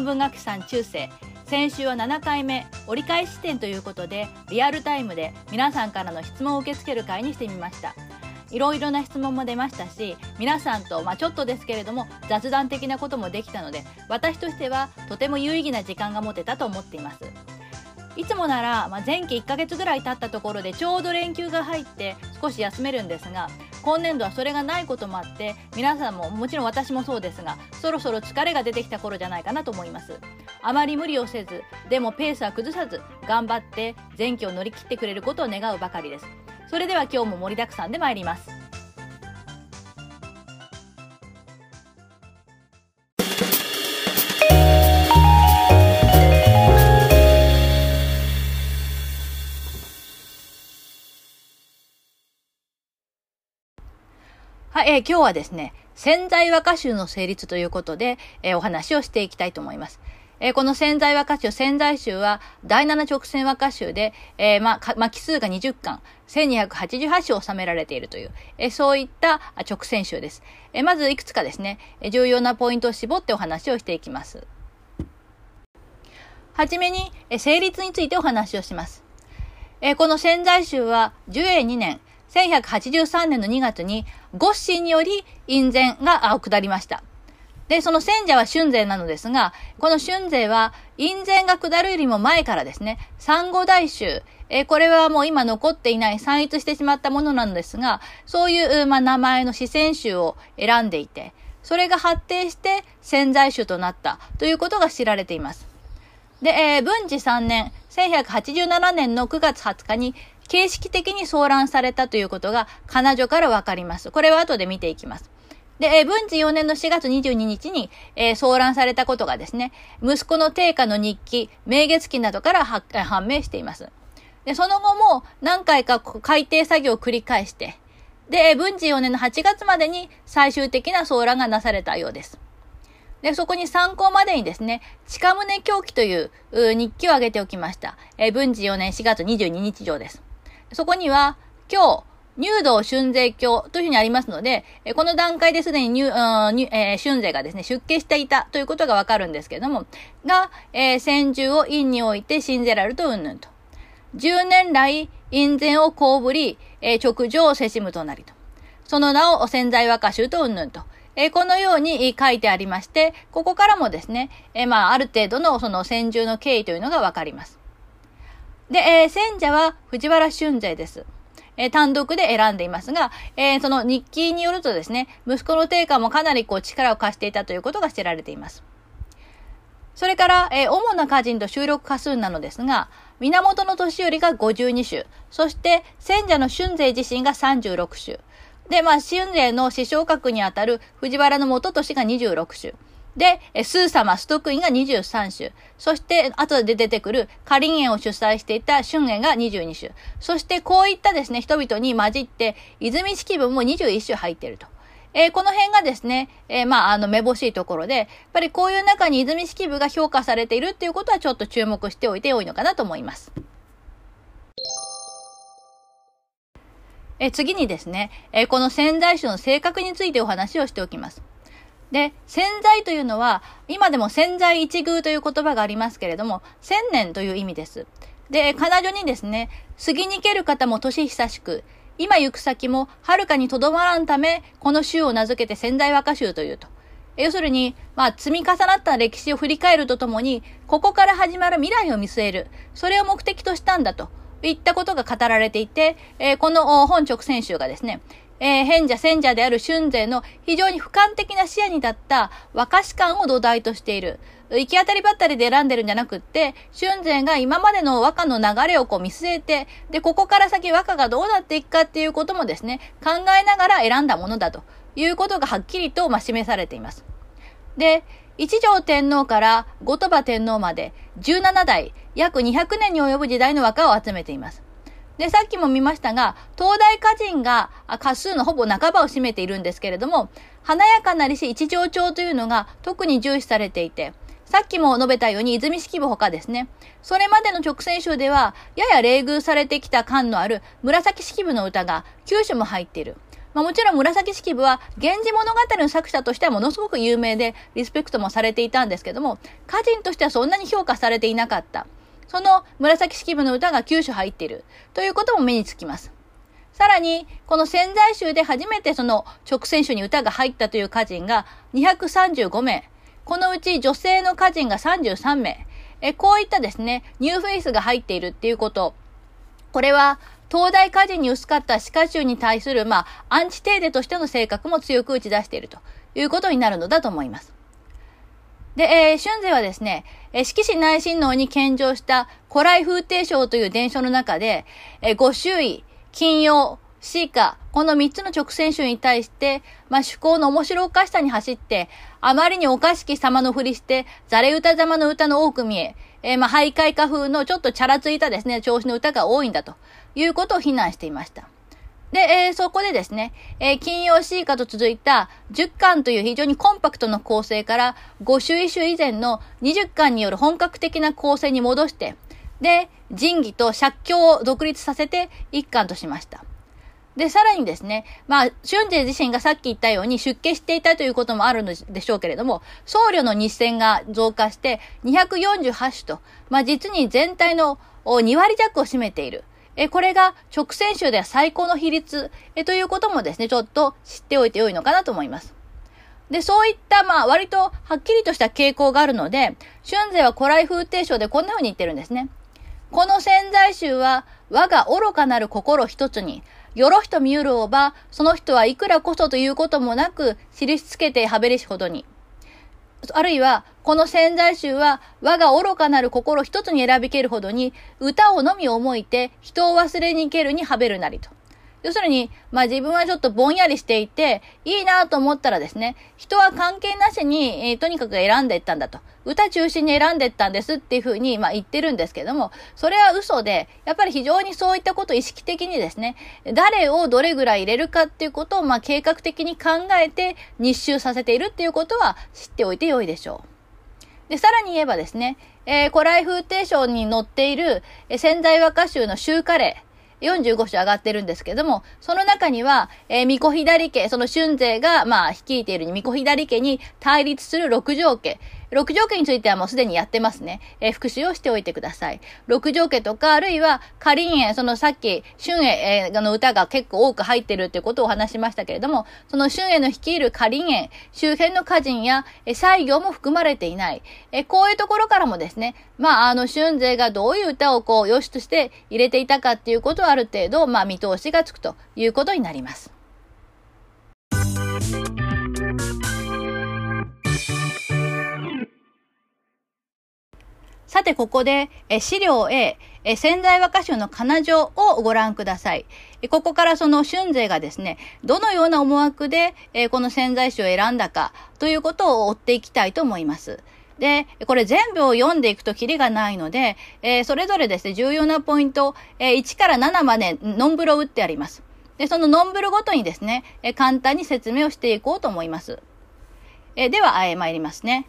本文学さん中世。先週は7回目。折り返し点ということでリアルタイムで皆さんからの質問を受け付ける会にしてみました。いろいろな質問も出ましたし皆さんと、まあ、ちょっとですけれども雑談的なこともできたので私としてはとても有意義な時間が持てたと思っています。いつもなら、まあ、前期1ヶ月ぐらい経ったところでちょうど連休が入って少し休めるんですが今年度はそれがないこともあって皆さんももちろん私もそうですがそろそろ疲れが出てきた頃じゃないかなと思います。あまり無理をせずでもペースは崩さず頑張って前期を乗り切ってくれることを願うばかりです。それでは今日も盛りだくさんで参ります。はい、えー、今日はですね、潜在和歌集の成立ということで、えー、お話をしていきたいと思います。えー、この潜在和歌集、潜在集は第7直線和歌集で、えー、まあ、巻数が20巻、1288種収められているという、えー、そういった直線集です。えー、まずいくつかですね、重要なポイントを絞ってお話をしていきます。はじめに、えー、成立についてお話をします。えー、この潜在集は、寿永2年、1183年の2月に、ゴッシーにより院前が下りました。で、その選者は春税なのですが、この春税は、院前が下るよりも前からですね、産後大衆、えこれはもう今残っていない、散逸してしまったものなのですが、そういう、まあ、名前の四川集を選んでいて、それが発展して潜在種となったということが知られています。で、えー、文治3年、1187年の9月20日に形式的に騒乱されたということが彼女からわかります。これは後で見ていきます。で、えー、文治4年の4月22日に、えー、騒乱されたことがですね、息子の定家の日記、明月記などから判明しています。で、その後も何回か改定作業を繰り返して、で、文治4年の8月までに最終的な騒乱がなされたようです。で、そこに参考までにですね、近宗狂気という日記を挙げておきました。え、文治4年4月22日上です。そこには、今日、入道春税教というふうにありますので、この段階ですでに入、入えー、春税がですね、出家していたということがわかるんですけれども、が、えー、先住を院において信ぜられるとうんぬんと。10年来、院前をこうぶり、えー、直上をせしむとなりと。その名を潜在和歌集とうんぬんと。え、このように書いてありまして、ここからもですね、え、まあ、ある程度のその先住の経緯というのがわかります。で、えー、選者は藤原俊勢です。え、単独で選んでいますが、え、その日記によるとですね、息子の定家もかなりこう力を貸していたということが知られています。それから、えー、主な歌人と収録歌数なのですが、源の年寄りが52種、そして選者の春勢自身が36種。で、まあ、春勢の師匠格にあたる藤原の元年が26種。で、スー様、ストクインが23種。そして、後で出てくるカリン園を主催していた春園が22種。そして、こういったですね、人々に混じって、泉式部も21種入っていると。えー、この辺がですね、えー、まあ、あの、めぼしいところで、やっぱりこういう中に泉式部が評価されているっていうことはちょっと注目しておいて良いのかなと思います。え次にですね、えこの潜在種の性格についてお話をしておきます。で、潜在というのは、今でも潜在一遇という言葉がありますけれども、千年という意味です。で、彼女にですね、杉に蹴る方も年久しく、今行く先も遥かにとどまらんため、この州を名付けて潜在和歌集というと。要するに、まあ、積み重なった歴史を振り返るとともに、ここから始まる未来を見据える。それを目的としたんだと。いったことが語られていて、えー、この本直線集がですね、えー、変者戦者である春勢の非常に俯瞰的な視野に立った和歌詞感を土台としている。行き当たりばったりで選んでるんじゃなくって、春勢が今までの和歌の流れをこう見据えて、で、ここから先和歌がどうなっていくかっていうこともですね、考えながら選んだものだということがはっきりと、まあ、示されています。で、一条天皇から後鳥羽天皇まで17代、約200年に及ぶ時代の和歌を集めています。で、さっきも見ましたが、東大歌人が歌数のほぼ半ばを占めているんですけれども、華やかなりし一条帳というのが特に重視されていて、さっきも述べたように泉式部ほかですね。それまでの直線集では、やや冷遇されてきた感のある紫式部の歌が9種も入っている。まあ、もちろん紫式部は、源氏物語の作者としてはものすごく有名で、リスペクトもされていたんですけども、歌人としてはそんなに評価されていなかった。その紫式部の歌が9首入っている。ということも目につきます。さらに、この千載集で初めてその勅撰集に歌が入ったという歌人が235名。このうち女性の歌人が33名。えこういったですね、ニューフェイスが入っているっていうこと。これは、当代歌人に薄かった詞花集に対する、まあ、アンチテーゼとしての性格も強く打ち出しているということになるのだと思います。で、えー、俊成はですね、えー、式子内親王に献上した古来風躰抄という伝書の中で、えー、ご周囲、金曜、シーカ、この三つの直線種に対して、まあ、趣向の面白おかしさに走って、あまりにおかしき様のふりして、ザレ歌様の歌の多く見え、えー、まあ、徘徊歌風のちょっとチャラついたですね、調子の歌が多いんだということを非難していました。で、えー、そこでですね、えー、金曜シーカと続いた10巻という非常にコンパクトな構成から5種一種以前の20巻による本格的な構成に戻して、で、仁義と借境を独立させて1巻としました。で、さらにですね、まあ、春勢自身がさっき言ったように出家していたということもあるのでしょうけれども、僧侶の日銭が増加して248種と、まあ、実に全体の2割弱を占めている。え、これが直線集では最高の比率、え、ということもですね、ちょっと知っておいてよいのかなと思います。で、そういった、まあ、割とはっきりとした傾向があるので、春勢は古来風定章でこんな風に言ってるんですね。この潜在集は、我が愚かなる心一つに、よろひと見うるおば、その人はいくらこそということもなく、印つけてはべりしほどに。あるいは、この潜在集は、我が愚かなる心一つに選びけるほどに、歌をのみ思いて、人を忘れに行けるにはべるなりと。要するに、まあ自分はちょっとぼんやりしていて、いいなと思ったらですね、人は関係なしに、えー、とにかく選んでいったんだと。歌中心に選んでいったんですっていうふうに、まあ言ってるんですけども、それは嘘で、やっぱり非常にそういったことを意識的にですね、誰をどれぐらい入れるかっていうことを、まあ計画的に考えて日周させているっていうことは知っておいてよいでしょう。で、さらに言えばですね、えー、古来風定章に載っている、えー、仙台和歌集の集カレー、45種上がってるんですけども、その中には、えー、巫女左家、その春勢が、まあ、率いている巫女左家に対立する六条家、六条家についてはもうすでにやってますね。えー、復習をしておいてください。六条家とか、あるいは、カリンエ、そのさっき、春英の歌が結構多く入ってるっていうことをお話しましたけれども、その春英の率いるカリンエ、周辺の歌人や、えー、西行も含まれていない。えー、こういうところからもですね、まあ、あの、春勢がどういう歌をこう、良しとして入れていたかっていうことはある程度、まあ、見通しがつくということになります。さて、ここで、え資料 A、え潜在和歌集の仮状をご覧ください。ここからその春勢がですね、どのような思惑で、えこの潜在集を選んだかということを追っていきたいと思います。で、これ全部を読んでいくとキリがないので、え、それぞれですね、重要なポイント、え、1から7までノンブロ打ってあります。で、そのノンブルごとにですね、え、簡単に説明をしていこうと思います。えでは、え参りますね。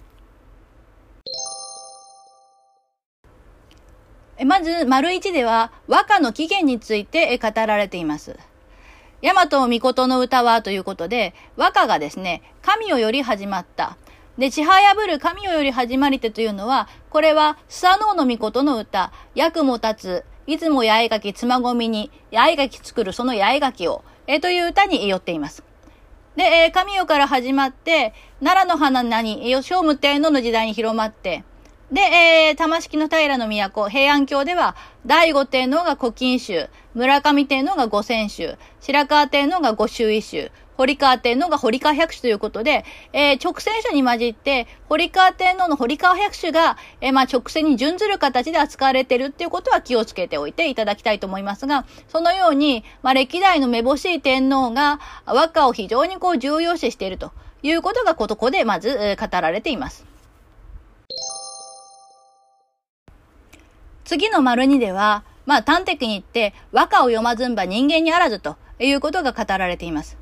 まず、丸一では、和歌の起源について語られています。大和御事の歌はということで、和歌がですね、神代より始まった。で、ちはやぶる神代より始まりてというのは、これは、スサノオノミコトの歌、役も立つ、いつも八重垣つまごみに、八重垣作るその八重垣を、えという歌によっています。で、え、神代から始まって、奈良の花に、吉武天皇の時代に広まって、で、えー、玉敷の平の都、平安京では、第五天皇が古今集、村上天皇が五千集、白河天皇が五周一集、堀川天皇が堀川百種ということで、えー、直線書に混じって、堀川天皇の堀川百種が、えー、まあ、直線に準ずる形で扱われてるっていうことは気をつけておいていただきたいと思いますが、そのように、まあ、歴代のめぼしい天皇が和歌を非常にこう重要視しているということがここでまず、えー、語られています。次の丸2では、まあ端的に言って、和歌を読まずんば人間にあらずということが語られています。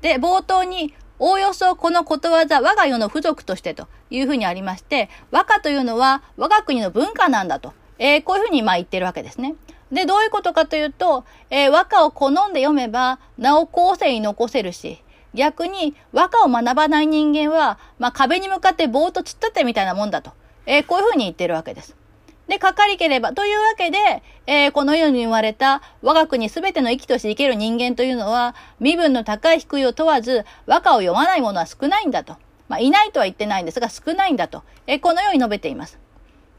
で、冒頭に、おおよそこのことわざ、我が世の付属としてというふうにありまして、和歌というのは我が国の文化なんだと、えー、こういうふうにまあ言ってるわけですね。で、どういうことかというと、えー、和歌を好んで読めば、なお後世に残せるし、逆に和歌を学ばない人間は、まあ、壁に向かってぼーっと突っ立ってみたいなもんだと、えー、こういうふうに言ってるわけです。で、かかりければ、というわけで、えー、この世に生まれた我が国すべての生きとして生きる人間というのは、身分の高い低いを問わず、和歌を読まない者は少ないんだと。まあ、いないとは言ってないんですが、少ないんだと。えー、このように述べています。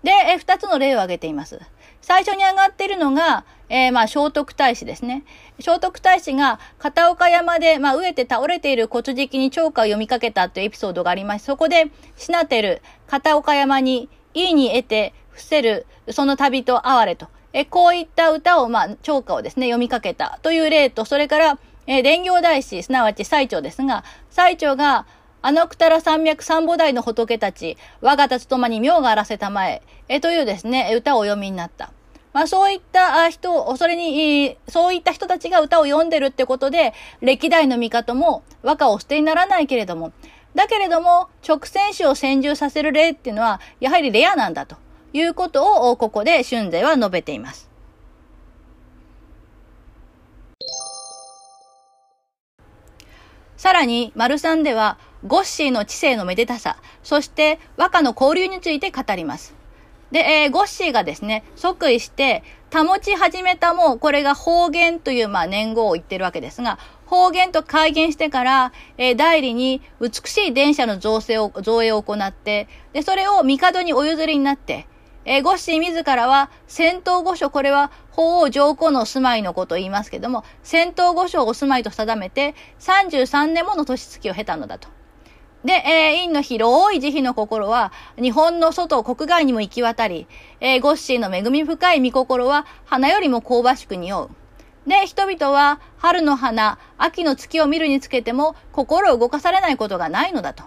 で、えー、二つの例を挙げています。最初に上がっているのが、えー、まあ、聖徳太子ですね。聖徳太子が片岡山で、まあ、飢えて倒れている骨敷に長歌を読みかけたというエピソードがありまして、そこで、しなてる片岡山に、いいに得て、伏せる、その旅と哀れと。えこういった歌を、まあ、長歌をですね、読みかけたという例と、それから、え蓮行大師、すなわち最長ですが、最長が、あのくたら山脈三母代の仏たち、我がたつとまに妙があらせたまえ、えというですね、歌をお読みになった。まあそういった人、それに、そういった人たちが歌を読んでるってことで、歴代の味方も和歌を捨てにならないけれども、だけれども、直線種を先住させる例っていうのは、やはりレアなんだということを、ここで春勢は述べています。さらに、丸三では、ゴッシーの知性のめでたさ、そして和歌の交流について語ります。で、えー、ゴッシーがですね、即位して、保ち始めたも、これが方言という、まあ、年号を言ってるわけですが、方言と改元してから、えー、代理に美しい電車の造成を、造営を行って、で、それを帝にお譲りになって、えー、ゴッシー自らは、戦闘御所、これは法王上皇のお住まいのことを言いますけども、戦闘御所をお住まいと定めて、33年もの年月を経たのだと。で、えー、院の広い慈悲の心は、日本の外、国外にも行き渡り、えー、ゴッシーの恵み深い御心は、花よりも香ばしく匂う。で、人々は、春の花、秋の月を見るにつけても、心を動かされないことがないのだと。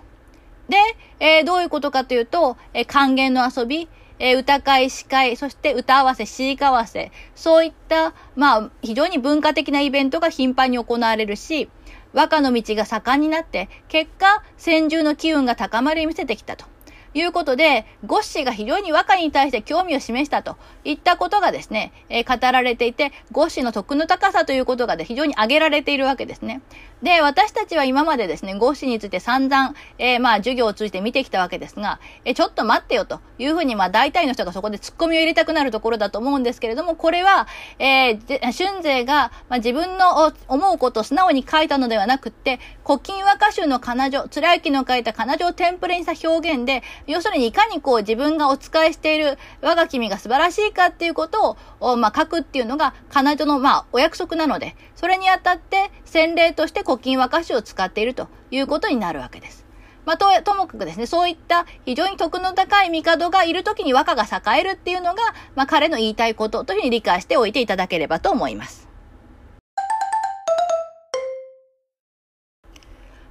で、えー、どういうことかというと、えー、還元の遊び、えー、歌会、司会、そして歌合わせ、詩歌合わせ、そういった、まあ、非常に文化的なイベントが頻繁に行われるし、和歌の道が盛んになって、結果、先住の機運が高まり見せてきたと。いうことで、ゴッシーが非常に和歌に対して興味を示したといったことがですね、えー、語られていて、ゴッシーの徳の高さということがで非常に挙げられているわけですね。で、私たちは今までですね、ゴッシーについて散々、えー、まあ、授業を通じて見てきたわけですが、えー、ちょっと待ってよというふうに、まあ、大体の人がそこで突っ込みを入れたくなるところだと思うんですけれども、これは、えー、春勢が、まあ、自分の思うことを素直に書いたのではなくって、古今和歌集の彼女、貫之の書いた彼女をテンプレにした表現で、要するにいかにこう自分がお仕えしている我が君が素晴らしいかっていうことを、まあ、書くっていうのが彼女の、まあ、お約束なので、それにあたって洗礼として古今和歌詞を使っているということになるわけです。まあ、と、ともかくですね、そういった非常に徳の高い帝がいるときに和歌が栄えるっていうのが、まあ、彼の言いたいことというふうに理解しておいていただければと思います。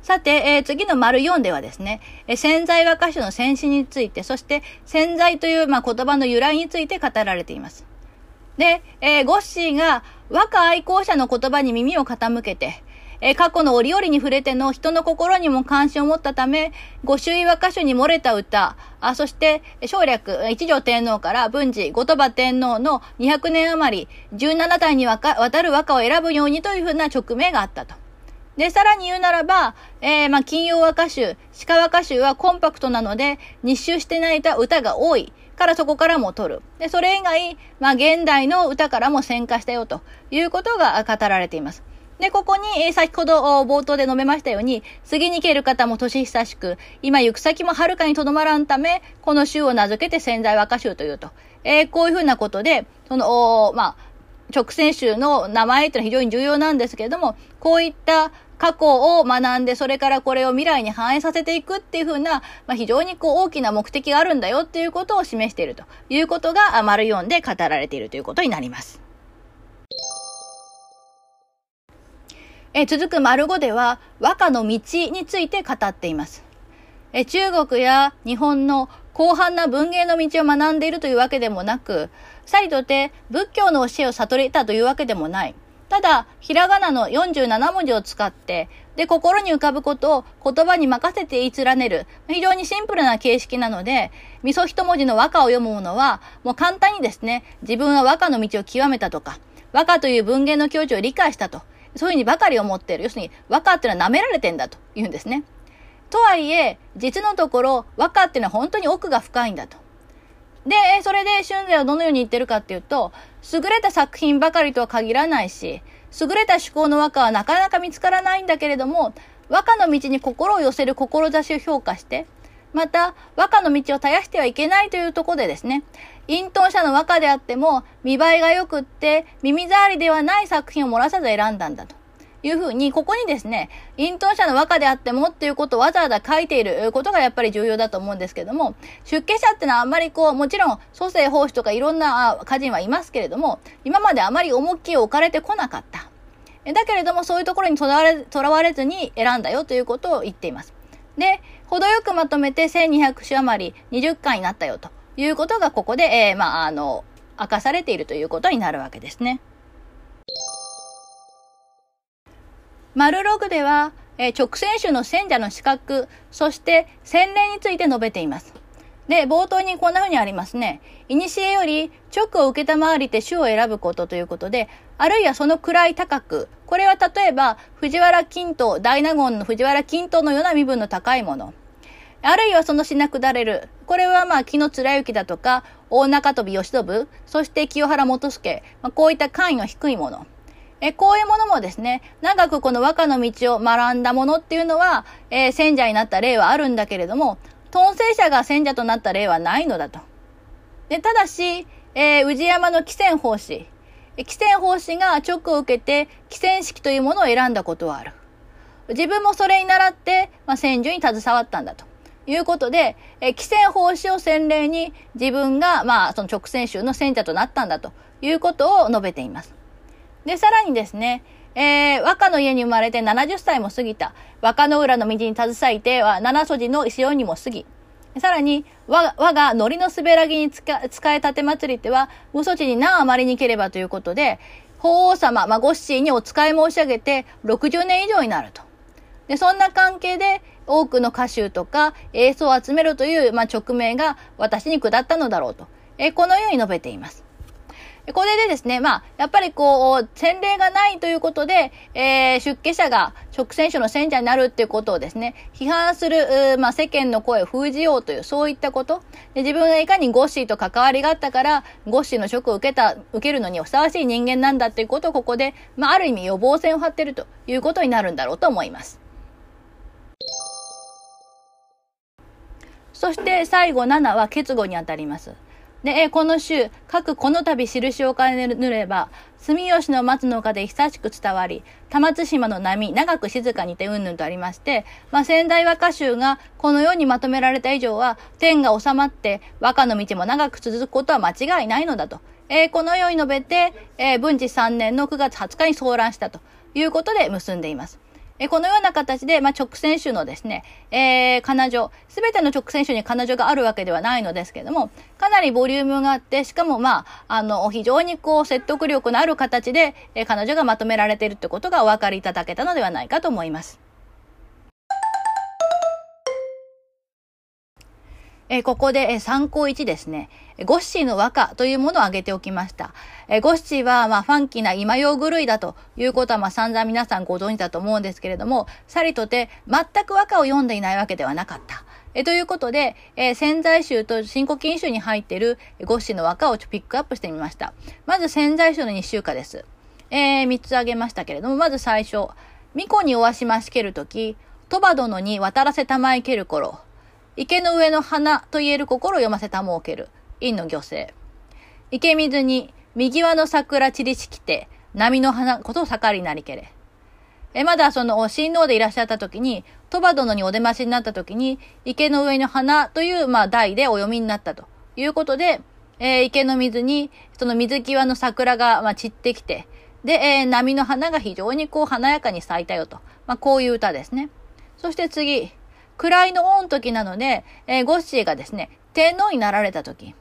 さて、えー、次の丸4ではですね、えー、潜在和歌詞の戦死について、そして潜在という、まあ、言葉の由来について語られています。で、えー、ゴッシーが和歌愛好者の言葉に耳を傾けて、え、過去の折々に触れての人の心にも関心を持ったため、御朱意和歌集に漏れた歌、あそして、省略、一条天皇から文治、後鳥羽天皇の200年余り、17代にわたる和歌を選ぶようにというふうな直命があったと。で、さらに言うならば、えー、まあ、金曜和歌集、鹿和歌集はコンパクトなので、日周してないた歌が多い。からそこからも取る。で、それ以外、まあ、現代の歌からも先化したよということが語られています。で、ここに、え、先ほど冒頭で述べましたように、次に蹴る方も年久しく、今行く先も遥かにとどまらんため、この州を名付けて潜在和歌集というと。えー、こういうふうなことで、その、まあ、直線集の名前っていうのは非常に重要なんですけれども、こういった過去を学んで、それからこれを未来に反映させていくっていうふうな、まあ、非常にこう大きな目的があるんだよっていうことを示しているということが、丸4で語られているということになります。え続く丸5では、和歌の道について語っています。え中国や日本の広範な文芸の道を学んでいるというわけでもなく、さりとて仏教の教えを悟れたというわけでもない。ただ、ひらがなの47文字を使って、で、心に浮かぶことを言葉に任せて言い連ねる、非常にシンプルな形式なので、味噌一文字の和歌を読むものは、もう簡単にですね、自分は和歌の道を極めたとか、和歌という文言の境地を理解したと、そういうふうにばかり思っている。要するに、和歌っていうのは舐められてんだと言うんですね。とはいえ、実のところ、和歌っていうのは本当に奥が深いんだと。で、それで春勢はどのように言ってるかっていうと、優れた作品ばかりとは限らないし、優れた思考の和歌はなかなか見つからないんだけれども、和歌の道に心を寄せる志を評価して、また、和歌の道を絶やしてはいけないというところでですね、隠遁者の和歌であっても、見栄えが良くって、耳障りではない作品を漏らさず選んだんだと。いうふうに、ここにですね、隠遁者の和歌であってもっていうことをわざわざ書いていることがやっぱり重要だと思うんですけども、出家者ってのはあんまりこう、もちろん蘇生奉仕とかいろんな歌人はいますけれども、今まであまり重きを置かれてこなかった。だけれども、そういうところにとらわれとらわれずに選んだよということを言っています。で、程よくまとめて1200種余り20回になったよということがここで、えー、まあ、あの、明かされているということになるわけですね。丸ログでは、えー、直線種の選者の資格、そして洗礼について述べています。で、冒頭にこんな風にありますね。いにしえより直を受けたまわりて種を選ぶことということで、あるいはその位高く、これは例えば藤原金刀、大納言の藤原金刀のような身分の高いもの。あるいはその品下れる。これはまあ、木の貫之だとか、大中飛義信、そして清原元助、まあ、こういった官位の低いもの。えこういうものもですね、長くこの和歌の道を学んだものっていうのは、えー、選者になった例はあるんだけれども、当選者が選者となった例はないのだと。で、ただし、えー、宇治山の汽船法師、汽船法師が直を受けて、汽船式というものを選んだことはある。自分もそれに倣って、まあ、戦時に携わったんだと。いうことで、えー、汽船法師を洗礼に自分が、まあ、その直線宗の選者となったんだということを述べています。で、さらにですね、えー、和歌の家に生まれて70歳も過ぎた。和歌の裏の道に携えては、七筋の石尾にも過ぎ。さらに、我が海苔の滑らぎに使えたて祭りっては、無措置に何余りにければということで、法皇様、まあ、ごッにお使い申し上げて60年以上になると。で、そんな関係で多くの歌集とか映像を集めるという、まあ、直命が私に下ったのだろうと。えこのように述べています。これでですね、まあ、やっぱりこう、洗礼がないということで、えー、出家者が直選手の選者になるっていうことをですね、批判する、まあ、世間の声を封じようという、そういったこと。で自分がいかにゴッシーと関わりがあったから、ゴッシーの職を受けた、受けるのにふさわしい人間なんだっていうことをここで、まあ、ある意味予防線を張ってるということになるんだろうと思います。そして最後7は結語にあたります。で、この週、各この度印を兼ねぬれば、住吉の松の丘で久しく伝わり、玉津島の波、長く静かにてうんぬんとありまして、まあ、仙台和歌集がこのようにまとめられた以上は、天が収まって和歌の道も長く続くことは間違いないのだと。えー、このように述べて、えー、文治3年の9月20日に騒乱したということで結んでいます。えこのような形で、まあ、直線種のですね、えー、彼女、すべての直線種に彼女があるわけではないのですけども、かなりボリュームがあって、しかもまあ、あの、非常にこう、説得力のある形で、え、彼女がまとめられているってことがお分かりいただけたのではないかと思います。えここで、え参考1ですね。ゴッシーの和歌というものを挙げておきました。えゴッシーは、まあ、ファンキーな今用狂いだということは、まあ、散々皆さんご存知だと思うんですけれども、さりとて、全く和歌を読んでいないわけではなかった。えということで、え潜在集と新古今集に入っているゴッシーの和歌をピックアップしてみました。まず潜在集の2週歌です。えー、3つ挙げましたけれども、まず最初、巫女におわしましけるとき、鳥羽殿に渡らせたまえける頃、池の上の花と言える心を読ませたもうける。陰の漁生。池水に、右輪の桜散りしきて、波の花こと盛りなりけれ。え、まだその、親王でいらっしゃった時に、鳥羽殿にお出ましになった時に、池の上の花という、まあ、題でお読みになったということで、えー、池の水に、その水際の桜が、まあ、散ってきて、で、えー、波の花が非常にこう華やかに咲いたよと。まあ、こういう歌ですね。そして次、位の恩時なので、えー、ゴッシーがですね、天皇になられた時。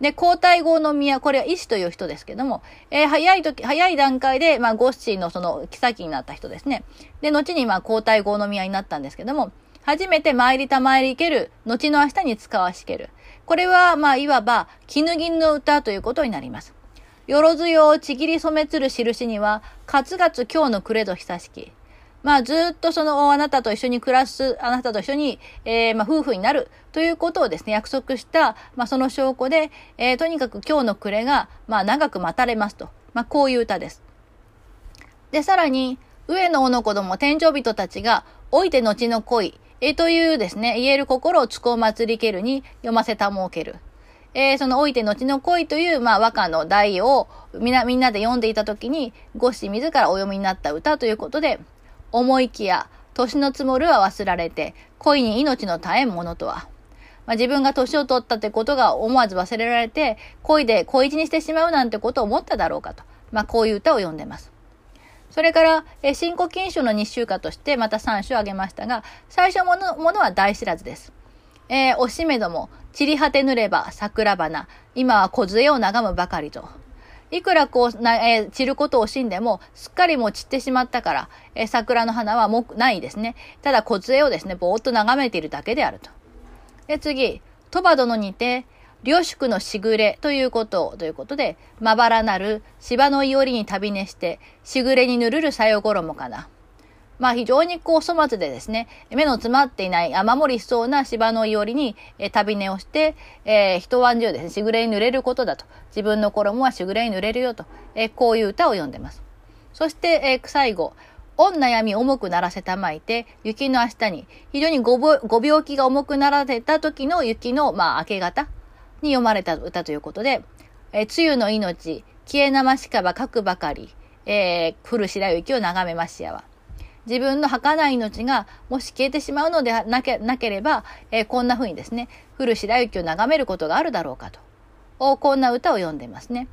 で、皇太后の宮、これは医師という人ですけども、えー、早い時、早い段階で、まあ、ゴッシーのその、妃になった人ですね。で、後に、まあ、皇太后の宮になったんですけども、初めて参りた参り行ける、後の明日に使わしける。これは、まあ、いわば、絹銀の歌ということになります。よろずよをちぎり染めつる印には、かつがつ今日の暮れぞ久しき。まあ、ずっとその、あなたと一緒に暮らす、あなたと一緒に、えー、まあ、夫婦になるということをですね、約束した、まあ、その証拠で、えー、とにかく今日の暮れが、まあ、長く待たれますと。まあ、こういう歌です。で、さらに、上野の子供、天井人たちが、老いて後の恋、えー、というですね、言える心をつこ祭りけるに読ませたもうける。えー、その老いて後の恋という、まあ、和歌の題をみんな、みんなで読んでいたときに、五子自らお読みになった歌ということで、思いきや、年の積もるは忘られて、恋に命の絶えんものとは。まあ、自分が年を取ったってことが思わず忘れられて、恋で恋路にしてしまうなんてことを思っただろうかと。まあ、こういう歌を読んでます。それから、え新古今集の日週歌としてまた3首を挙げましたが、最初ものものは大知らずです。えー、おしめども、散り果てぬれば桜花、今は小杖を眺むばかりと。いくらこう、なえー、散ることを惜しんでも、すっかりもう散ってしまったから、えー、桜の花はもうないですね。ただ、小杖をですね、ぼーっと眺めているだけであると。で、次、鳥羽殿にて、領宿のしぐれということを、ということで、まばらなる芝のいおりに旅寝して、しぐれにぬるるさよ衣かな。まあ非常にこう粗末でですね、目の詰まっていない雨漏りしそうな芝のいおりに、え、旅寝をして、えー、一晩中ですね、しぐれに濡れることだと。自分の衣はしぐれに濡れるよと。えー、こういう歌を読んでます。そして、えー、最後、御悩み重くならせたまいて、雪の明日に、非常にごご病気が重くならせた時の雪の、まあ、明け方に読まれた歌ということで、えー、梅雨の命、消えなましかば書くばかり、えー、降る白雪を眺めましやわ。自分の儚い命がもし消えてしまうのでなけなければ、えー、こんな風にですね、降る白雪を眺めることがあるだろうかと。こんな歌を読んでますね。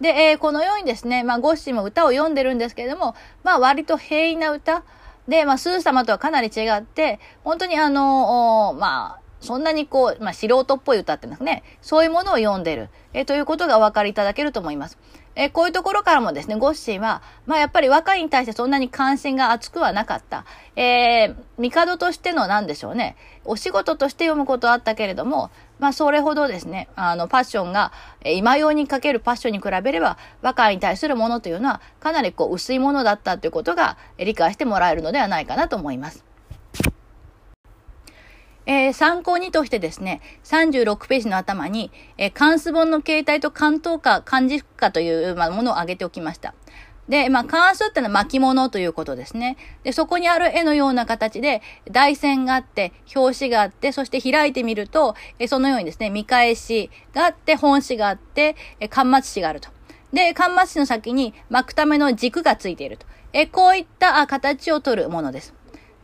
で、えー、このようにですね、まあ、ゴッシーも歌を読んでるんですけれども、まあ、割と平易な歌で、まあ、スー様とはかなり違って、本当にあのまあ、そんなにこう、まあ、素人っぽい歌ってですね、そういうものを読んでる、えー、ということがお分かりいただけると思います。え、こういうところからもですね、ゴッシーは、まあやっぱり若いに対してそんなに関心が厚くはなかった。えー、帝としての何でしょうね、お仕事として読むことはあったけれども、まあそれほどですね、あの、パッションが、え今用にかけるパッションに比べれば、若いに対するものというのは、かなりこう薄いものだったということが理解してもらえるのではないかなと思います。えー、参考にとしてですね、36ページの頭に、えー、関数本の形態と関東化、漢字化という、まあ、ものを挙げておきました。で、まあ、関数ってのは巻物ということですね。で、そこにある絵のような形で、台線があって、表紙があって、そして開いてみると、えそのようにですね、見返しがあって、本紙があって、え巻末紙があると。で、巻末紙の先に巻くための軸がついていると。えこういった形を取るものです。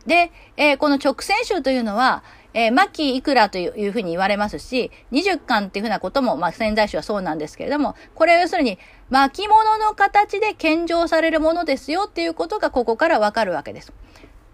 で、えこの直線集というのは、えー、巻いくらというふうに言われますし、20巻っていうふうなことも、まあ、潜在種はそうなんですけれども、これは要するに、巻物の形で献上されるものですよっていうことがここからわかるわけです。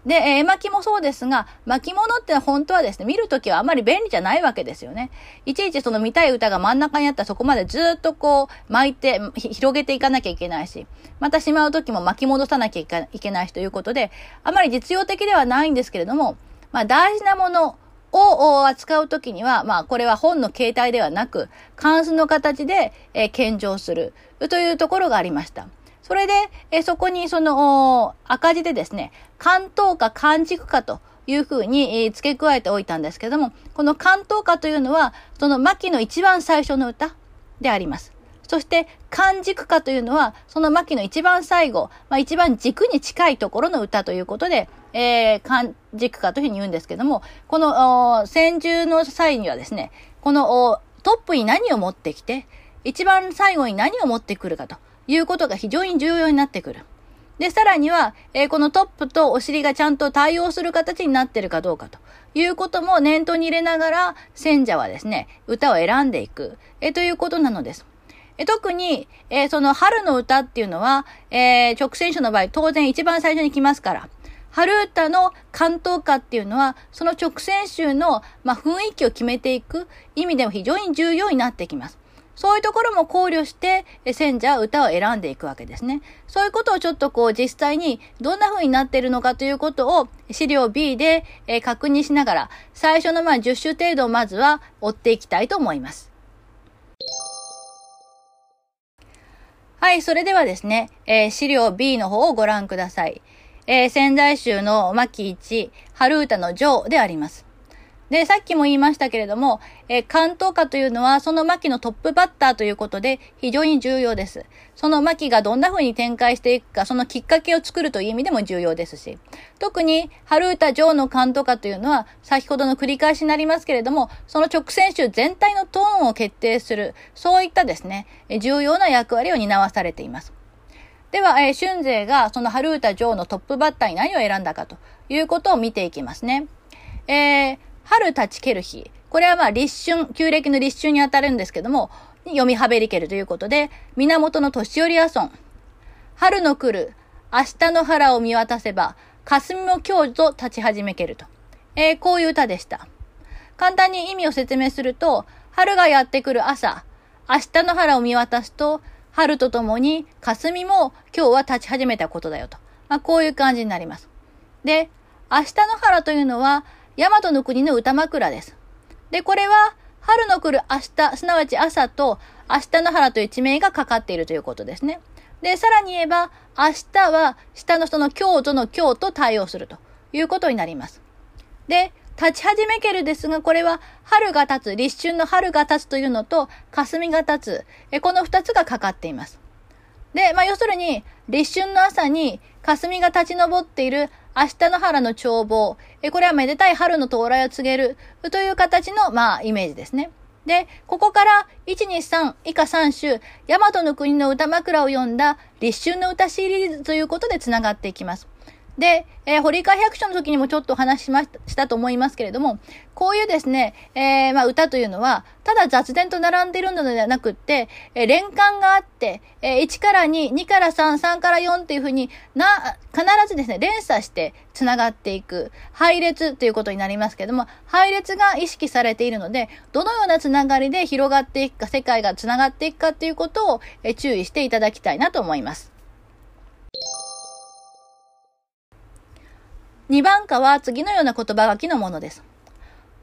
で、えー、巻きもそうですが、巻物って本当はですね、見るときはあまり便利じゃないわけですよね。いちいちその見たい歌が真ん中にあったらそこまでずっとこう巻いて、広げていかなきゃいけないし、またしまうときも巻き戻さなきゃいけないしということで、あまり実用的ではないんですけれども、まあ大事なもの、を扱うときには、まあ、これは本の形態ではなく、関数の形で、えー、献上するというところがありました。それで、えー、そこにその赤字でですね、関東か関軸かというふうに、えー、付け加えておいたんですけども、この関東かというのは、その牧の一番最初の歌であります。そして、漢軸歌というのは、その牧の一番最後、まあ一番軸に近いところの歌ということで、えー、漢軸歌というふうに言うんですけども、この、戦中の際にはですね、この、トップに何を持ってきて、一番最後に何を持ってくるかということが非常に重要になってくる。で、さらには、えー、このトップとお尻がちゃんと対応する形になってるかどうかということも念頭に入れながら、選者はですね、歌を選んでいく、えー、ということなのです。え特に、え、その春の歌っていうのは、え、直線書の場合、当然一番最初に来ますから、春歌の関東歌っていうのは、その直線集の、まあ、雰囲気を決めていく意味でも非常に重要になってきます。そういうところも考慮して、選者は歌を選んでいくわけですね。そういうことをちょっとこう実際にどんな風になっているのかということを資料 B で確認しながら、最初のまあ10種程度をまずは追っていきたいと思います。はい、それではですね、えー、資料 B の方をご覧ください。えー、仙台州の牧一、春歌の女であります。で、さっきも言いましたけれども、えー、関東歌というのはその牧のトップバッターということで非常に重要です。その牧がどんな風に展開していくか、そのきっかけを作るという意味でも重要ですし、特に春歌女の関東歌というのは先ほどの繰り返しになりますけれども、その直線集全体のトーンを決定する、そういったですね、重要な役割を担わされています。では、えー、春勢がその春歌女王のトップバッターに何を選んだかということを見ていきますね。えー春立ちける日。これはまあ立春、旧暦の立春に当たるんですけども、読みはべりけるということで、源の年寄り遊ん。春の来る、明日の原を見渡せば、霞も今日と立ち始めけると。えー、こういう歌でした。簡単に意味を説明すると、春がやってくる朝、明日の原を見渡すと、春とともに霞も今日は立ち始めたことだよと。まあ、こういう感じになります。で、明日の原というのは、大和の国の歌枕です。で、これは、春の来る明日、すなわち朝と、明日の原という地名がかかっているということですね。で、さらに言えば、明日は下の人の京都の京と対応するということになります。で、立ち始めけるですが、これは春が立つ、立春の春が立つというのと、霞が立つ、えこの二つがかかっています。で、まあ、要するに、立春の朝に霞が立ち上っている明日の原の眺望。え、これはめでたい春の到来を告げるという形の、まあ、イメージですね。で、ここから、1、2、3、以下3種、大和の国の歌枕を読んだ立春の歌シリーズということで繋がっていきます。で、えー、堀川百姓の時にもちょっとお話ししましたと思いますけれども、こういうですね、えー、まあ、歌というのは、ただ雑伝と並んでいるのではなくって、えー、連関があって、えー、1から2、2から3、3から4っていうふうにな、必ずですね、連鎖して繋がっていく、配列ということになりますけれども、配列が意識されているので、どのような繋がりで広がっていくか、世界が繋がっていくかっていうことを、え注意していただきたいなと思います。2番歌は次のような言葉書きのものです。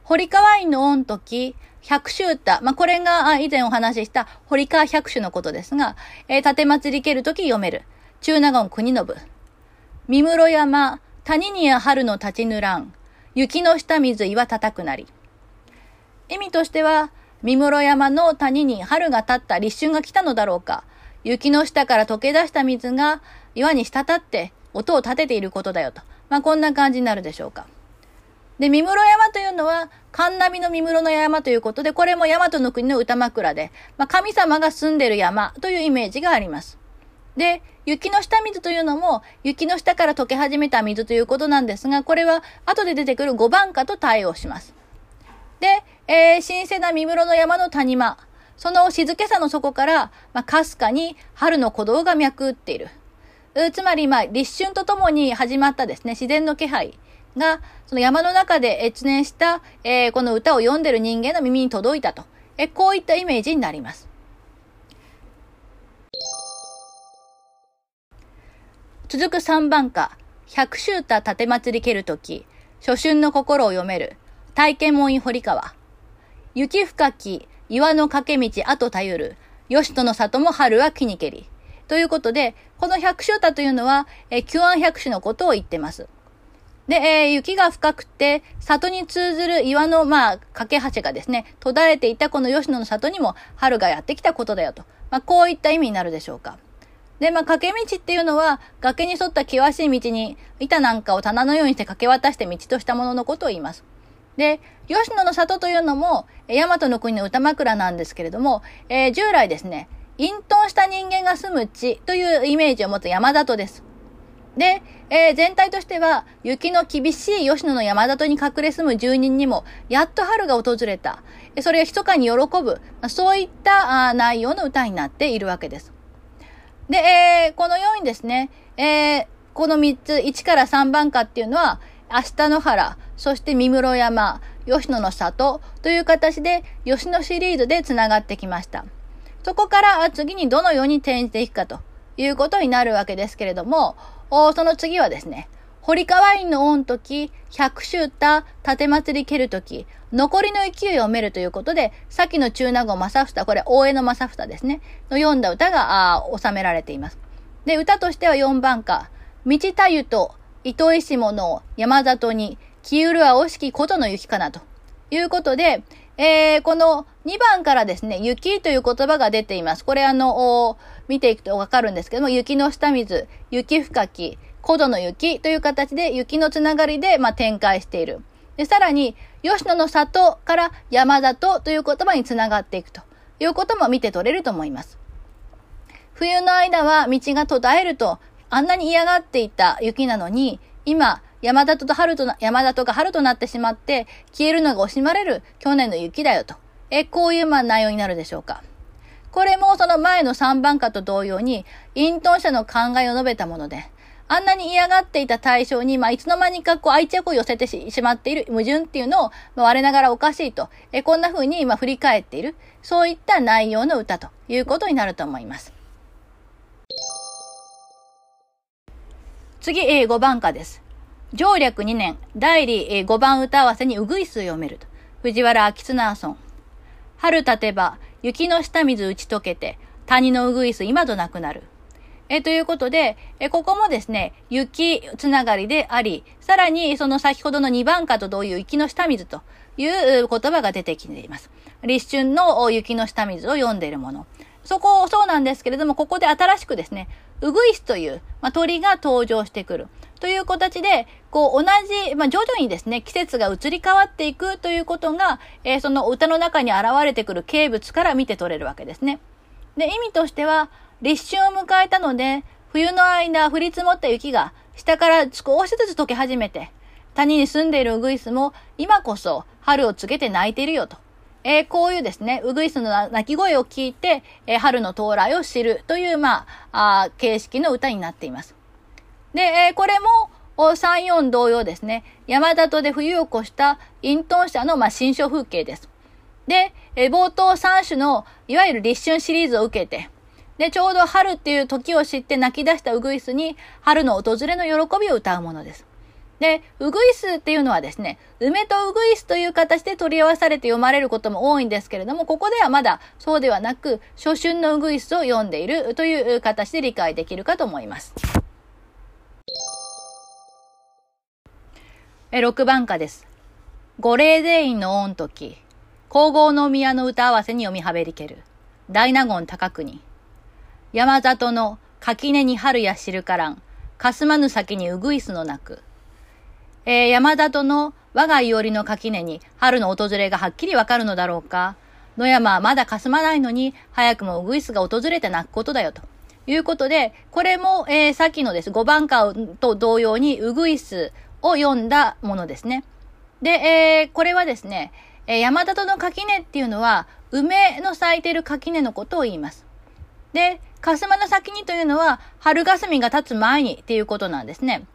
堀川院の御時、百秋歌。まあ、これが以前お話しした堀川百種のことですが、えー、立祭り蹴るとき読める。中納言国信。三室山、谷にや春の立ちぬらん。雪の下水岩叩くなり。意味としては、三室山の谷に春が立った立春が来たのだろうか。雪の下から溶け出した水が岩に滴って音を立てていることだよと。まあ、こんな感じになるでしょうか。で、三室山というのは、神波の三室の山ということで、これも大和の国の歌枕で、まあ、神様が住んでる山というイメージがあります。で、雪の下水というのも、雪の下から溶け始めた水ということなんですが、これは後で出てくる五番歌と対応します。で、えー、神聖な三室の山の谷間、その静けさの底から、まあ、かすかに春の鼓動が脈打っている。つまり、まあ、立春とともに始まったですね、自然の気配が、その山の中で越年した、えー、この歌を読んでる人間の耳に届いたと。え、こういったイメージになります。続く3番歌、百秋田立祭り蹴るとき、初春の心を読める、体験門院堀川。雪深き、岩の掛け道後頼る、吉野の里も春は木に蹴り。ということで、この百秋田というのは、えー、旧安百種のことを言ってます。で、えー、雪が深くて、里に通ずる岩の、まあ、架け橋がですね、途絶えていたこの吉野の里にも春がやってきたことだよと。まあ、こういった意味になるでしょうか。で、まあ、掛け道っていうのは、崖に沿った険しい道に、板なんかを棚のようにして掛け渡して道としたもののことを言います。で、吉野の里というのも、大和の国の歌枕なんですけれども、えー、従来ですね、隠遁した人間が住む地というイメージを持つ山里です。で、えー、全体としては、雪の厳しい吉野の山里に隠れ住む住人にも、やっと春が訪れた。それを密かに喜ぶ。そういった内容の歌になっているわけです。で、えー、このようにですね、えー、この3つ、1から3番歌っていうのは、明日の原、そして三室山、吉野の里という形で、吉野シリーズで繋がってきました。そこから次にどのように転じていくかということになるわけですけれども、その次はですね、堀川院の御時、百秋田、盾祭り蹴る時、残りの勢いを読めるということで、さっきの中納言正二、これ大江の正二ですね、の読んだ歌が収められています。で、歌としては4番歌、道太湯と糸石もの山里に、きうるは惜しきことの雪かなということで、えー、この2番からですね、雪という言葉が出ています。これあの、見ていくとわかるんですけども、雪の下水、雪深き、古土の雪という形で雪のつながりで、まあ、展開している。で、さらに、吉野の里から山里という言葉につながっていくということも見て取れると思います。冬の間は道が途絶えると、あんなに嫌がっていた雪なのに、今、山里と春とな、山里が春となってしまって、消えるのが惜しまれる去年の雪だよと。え、こういうまあ内容になるでしょうか。これもその前の3番歌と同様に、隠遁者の考えを述べたもので、あんなに嫌がっていた対象に、まあ、いつの間にかこう愛着を寄せてしまっている矛盾っていうのを、まあ、我ながらおかしいと、えこんな風に今振り返っている、そういった内容の歌ということになると思います。次、えー、5番歌です。上略2年、代理、5番歌合わせにうぐいす読めると。藤原明綱村。春立てば、雪の下水打ち解けて、谷のうぐいす今となくなる。えということで、えここもですね、雪つながりであり、さらにその先ほどの2番歌と同様雪の下水という言葉が出てきています。立春の雪の下水を読んでいるもの。そこ、そうなんですけれども、ここで新しくですね、ウグイスという、まあ、鳥が登場してくる。という形で、こう、同じ、まあ、徐々にですね、季節が移り変わっていくということが、えー、その歌の中に現れてくる景物から見て取れるわけですね。で、意味としては、立春を迎えたので、冬の間降り積もった雪が下から少しずつ溶け始めて、谷に住んでいるウグイスも今こそ春を告げて泣いているよと。えー、こういうですね、ウグイスの鳴き声を聞いて、えー、春の到来を知るという、まあ、あ形式の歌になっています。で、えー、これも、3、4同様ですね、山里で冬を越した隠遁者の、まあ、新書風景です。で、え冒頭3種の、いわゆる立春シリーズを受けて、で、ちょうど春っていう時を知って泣き出したウグイスに、春の訪れの喜びを歌うものです。で、ウグイスっていうのはですね、梅とウグイスという形で取り合わされて読まれることも多いんですけれども、ここではまだそうではなく、初春のウグイスを読んでいるという形で理解できるかと思います。え、6番歌です。五霊全員の御時、皇后の宮の歌合わせに読みはべりける。大納言高国。山里の垣根に春や知るからん。かすまぬ先にうぐいすの泣く。えー、山里の我がいおりの垣根に春の訪れがはっきりわかるのだろうか。野山はまだかすまないのに、早くもウグイスが訪れて泣くことだよと。いうことで、これも、えー、さっきのです、5番歌と同様に、ウグイスを読んだものですね。で、えー、これはですね、え、山里の垣根っていうのは、梅の咲いてる垣根のことを言います。で、霞の先にというのは、春霞が立つ前にっていうことなんですね。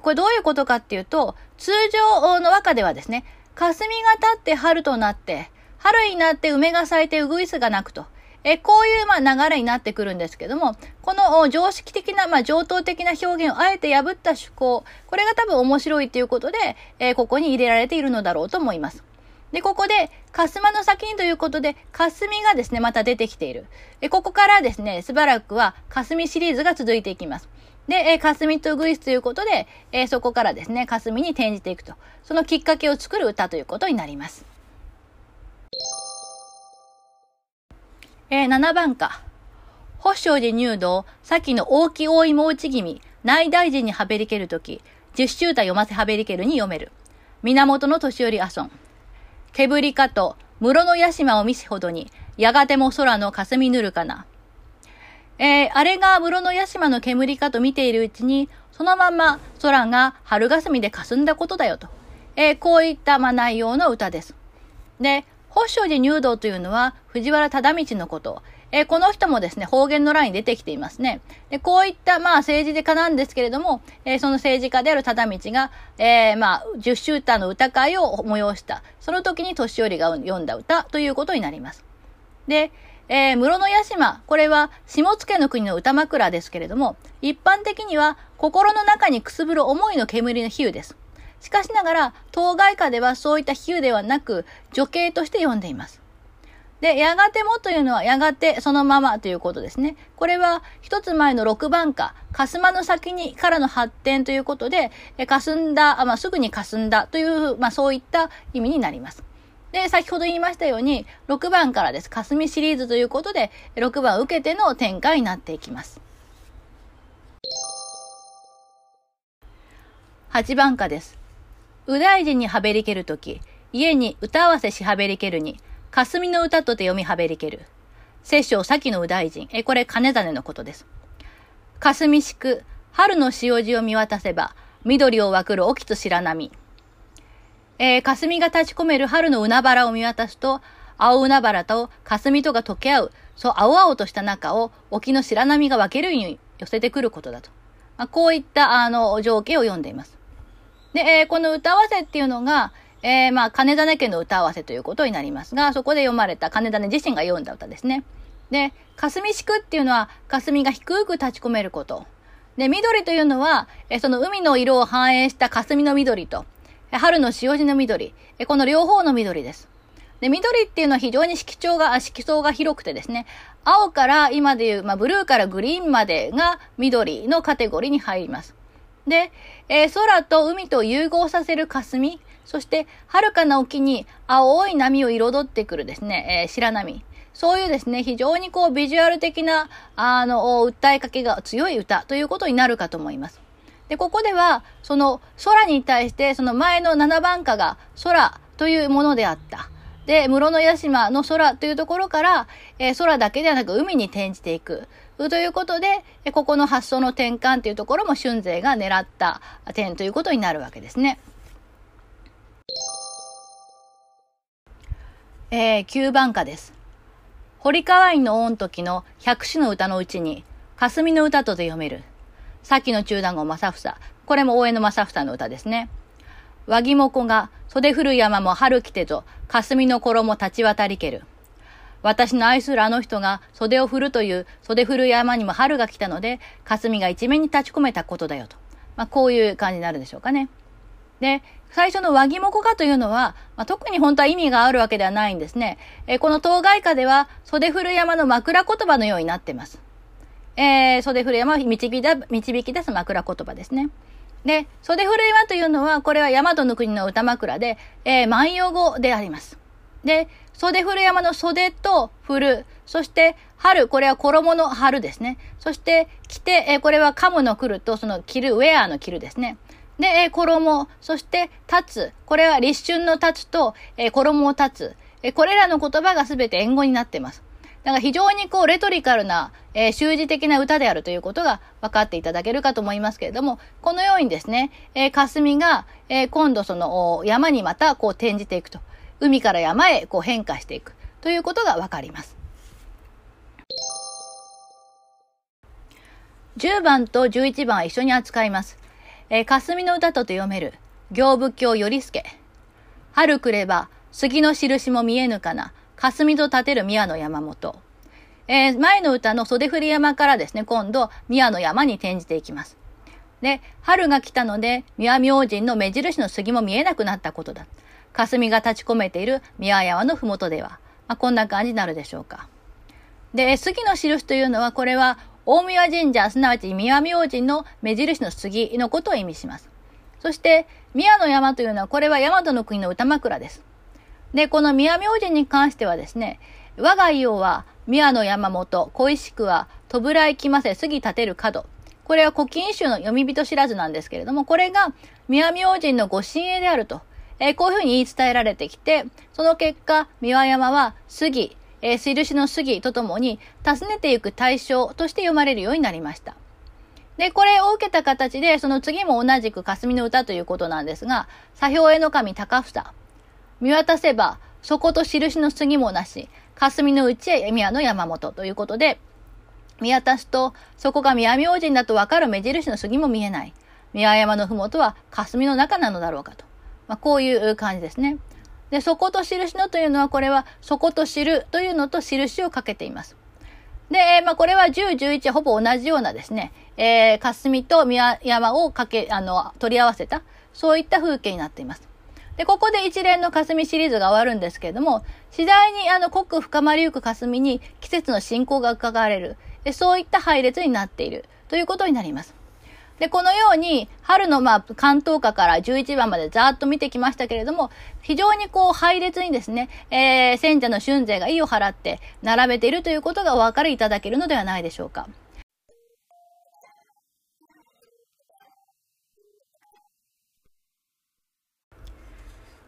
これどういうことかっていうと、通常の和歌ではですね、霞が立って春となって、春になって梅が咲いてウグイスが鳴くと。え、こういう、ま、流れになってくるんですけども、この常識的な、まあ、上等的な表現をあえて破った趣向、これが多分面白いということで、えここに入れられているのだろうと思います。で、ここで、霞の先にということで、霞がですね、また出てきている。え、ここからですね、しばらくは霞シリーズが続いていきます。で、えー、霞とグイスということで、え、そこからですね、霞に転じていくと。そのきっかけを作る歌ということになります。えー、7番歌。保証寺入道、先の大き大芋内君、内大臣にはべりけるとき、十周太読ませはべりけるに読める。源の年寄り阿孫。煙かと、室の屋島を見しほどに、やがても空の霞ぬるかな。えー、あれが室の屋島の煙かと見ているうちに、そのまま空が春霞で霞んだことだよと。えー、こういった、ま、内容の歌です。で、宝生寺入道というのは藤原忠道のこと。えー、この人もですね、方言の欄に出てきていますね。で、こういった、まあ、政治家なんですけれども、えー、その政治家である忠道が、えー、まあ、十周歌の歌会を催した。その時に年寄りが読んだ歌ということになります。で、えー、室の屋島、これは下野の国の歌枕ですけれども、一般的には心の中にくすぶる思いの煙の比喩です。しかしながら、当該下ではそういった比喩ではなく、女形として読んでいます。で、やがてもというのは、やがてそのままということですね。これは、一つ前の6番歌、霞の先にからの発展ということで、霞んだ、まあ、すぐに霞んだという、まあ、そういった意味になります。で、先ほど言いましたように、6番からです。霞シリーズということで、6番を受けての展開になっていきます。8番歌です。右大臣にはべりけるとき、家に歌合わせしはべりけるに、霞の歌とて読みはべりける。摂政先の右大臣。え、これ金種のことです。霞しく、春の塩地を見渡せば、緑をわくる沖津白波。えー、霞が立ち込める春の海原を見渡すと、青海原と霞とが溶け合う、そう青々とした中を沖の白波が分けるように寄せてくることだと。まあ、こういったあの情景を読んでいます。で、えー、この歌合わせっていうのが、えー、まあ、金種家の歌合わせということになりますが、そこで読まれた金種自身が読んだ歌ですね。で、霞敷くっていうのは、霞が低く立ち込めること。で、緑というのは、えその海の色を反映した霞の緑と、春の塩地の緑、えこの両方の緑です。で、緑っていうのは非常に色調が、色相が広くてですね、青から今でいう、まあ、ブルーからグリーンまでが緑のカテゴリーに入ります。で、えー、空と海と融合させる霞、そして、遥かな沖に青い波を彩ってくるですね、えー、白波。そういうですね、非常にこうビジュアル的な、あの、訴えかけが強い歌ということになるかと思います。で、ここでは、その空に対して、その前の7番歌が空というものであった。で、室の屋島の空というところから、えー、空だけではなく海に転じていく。ということで、ここの発想の転換というところも春勢が狙った点ということになるわけですね。えー、9番歌です。堀川院の御時の百種の歌のうちに、霞の歌とで読める。さっきの中段語正房。これも大江の正房の歌ですね。和木もこが袖降る山も春来てと、霞の衣立ち渡りける。私の愛するあの人が袖を振るという袖振る山にも春が来たので、霞が一面に立ち込めたことだよと。まあ、こういう感じになるでしょうかね。で、最初の和木もこかというのは、まあ、特に本当は意味があるわけではないんですね。え、この当該下では、袖古山の枕言葉のようになっています。えー、袖古山を導き出導き出す枕言葉ですね。で、袖古山というのは、これは大和の国の歌枕で、えー、万葉語であります。で、袖古山の袖と古、そして春、これは衣の春ですね。そして着て、え、これはカムの来ると、その着る、ウェアの着るですね。で、え、衣、そして立つ。これは立春の立つと、え、衣を立つ。え、これらの言葉がすべて援語になっています。だから非常にこうレトリカルな、えー、習字的な歌であるということが分かっていただけるかと思いますけれども、このようにですね、えー、霞が、えー、今度その山にまたこう転じていくと。海から山へこう変化していくということが分かります。10番と11番は一緒に扱います。えー、霞の歌とと読める、行仏教よりすけ。春来れば、杉の印も見えぬかな、霞と立てる宮の山本。えー、前の歌の袖振山からですね、今度、宮の山に転じていきます。で、春が来たので、宮明神の目印の杉も見えなくなったことだ。霞が立ち込めている宮山のふもとでは、まあ、こんな感じになるでしょうか。で、杉の印というのは、これは大宮神社、すなわち宮明神の目印の杉のことを意味します。そして、宮の山というのは、これは大和の国の歌枕です。で、この宮明神に関してはですね、我が家は宮の山本、小石区は、とぶらいきませ、杉立てる角。これは古今集の読み人知らずなんですけれども、これが宮明神のご神栄であると、えー、こういうふうに言い伝えられてきて、その結果、三輪山は杉、えー、印の杉とともに、訪ねていく対象として読まれるようになりました。で、これを受けた形で、その次も同じく霞の歌ということなんですが、左表絵の神高房。見渡せば、そこと印の杉もなし、霞の内へ宮の山本ということで、見渡すと、そこが宮明神だとわかる目印の杉も見えない。宮山のふもとは霞の中なのだろうかと。まあ、こういう感じですね。で、そこと印のというのは、これは、そこと知るというのと印をかけています。で、まあ、これは10、11ほぼ同じようなですね、えー、霞と宮山をかけ、あの、取り合わせた、そういった風景になっています。で、ここで一連の霞シリーズが終わるんですけれども、次第にあの、濃く深まりゆく霞に季節の進行が伺われる、そういった配列になっているということになります。で、このように、春のまあ、関東下から11番までざーっと見てきましたけれども、非常にこう、配列にですね、えー、戦者の春勢が意を払って並べているということがお分かりいただけるのではないでしょうか。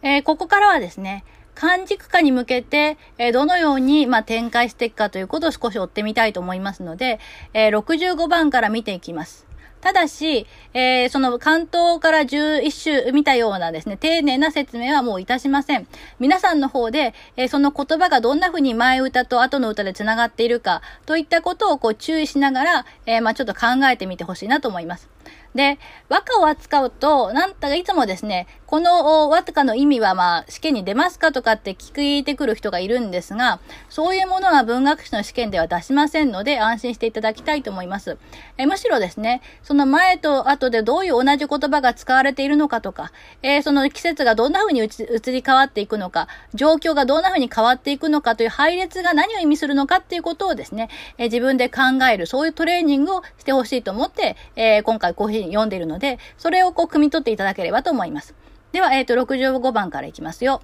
えー、ここからはですね、完軸化に向けて、えー、どのように、まあ、展開していくかということを少し追ってみたいと思いますので、えー、65番から見ていきます。ただし、えー、その関東から11週見たようなですね、丁寧な説明はもういたしません。皆さんの方で、えー、その言葉がどんな風に前歌と後の歌で繋がっているか、といったことをこう注意しながら、えー、まあちょっと考えてみてほしいなと思います。で、和歌を扱うと、なんだかいつもですね、この和歌の意味はまあ試験に出ますかとかって聞いてくる人がいるんですが、そういうものは文学史の試験では出しませんので安心していただきたいと思います。えむしろですね、その前と後でどういう同じ言葉が使われているのかとか、えー、その季節がどんな風に移り変わっていくのか、状況がどんな風に変わっていくのかという配列が何を意味するのかっていうことをですね、えー、自分で考える、そういうトレーニングをしてほしいと思って、えー、今回コーヒー読んでいるので、それをこう、汲み取っていただければと思います。では、えっ、ー、と、65番からいきますよ。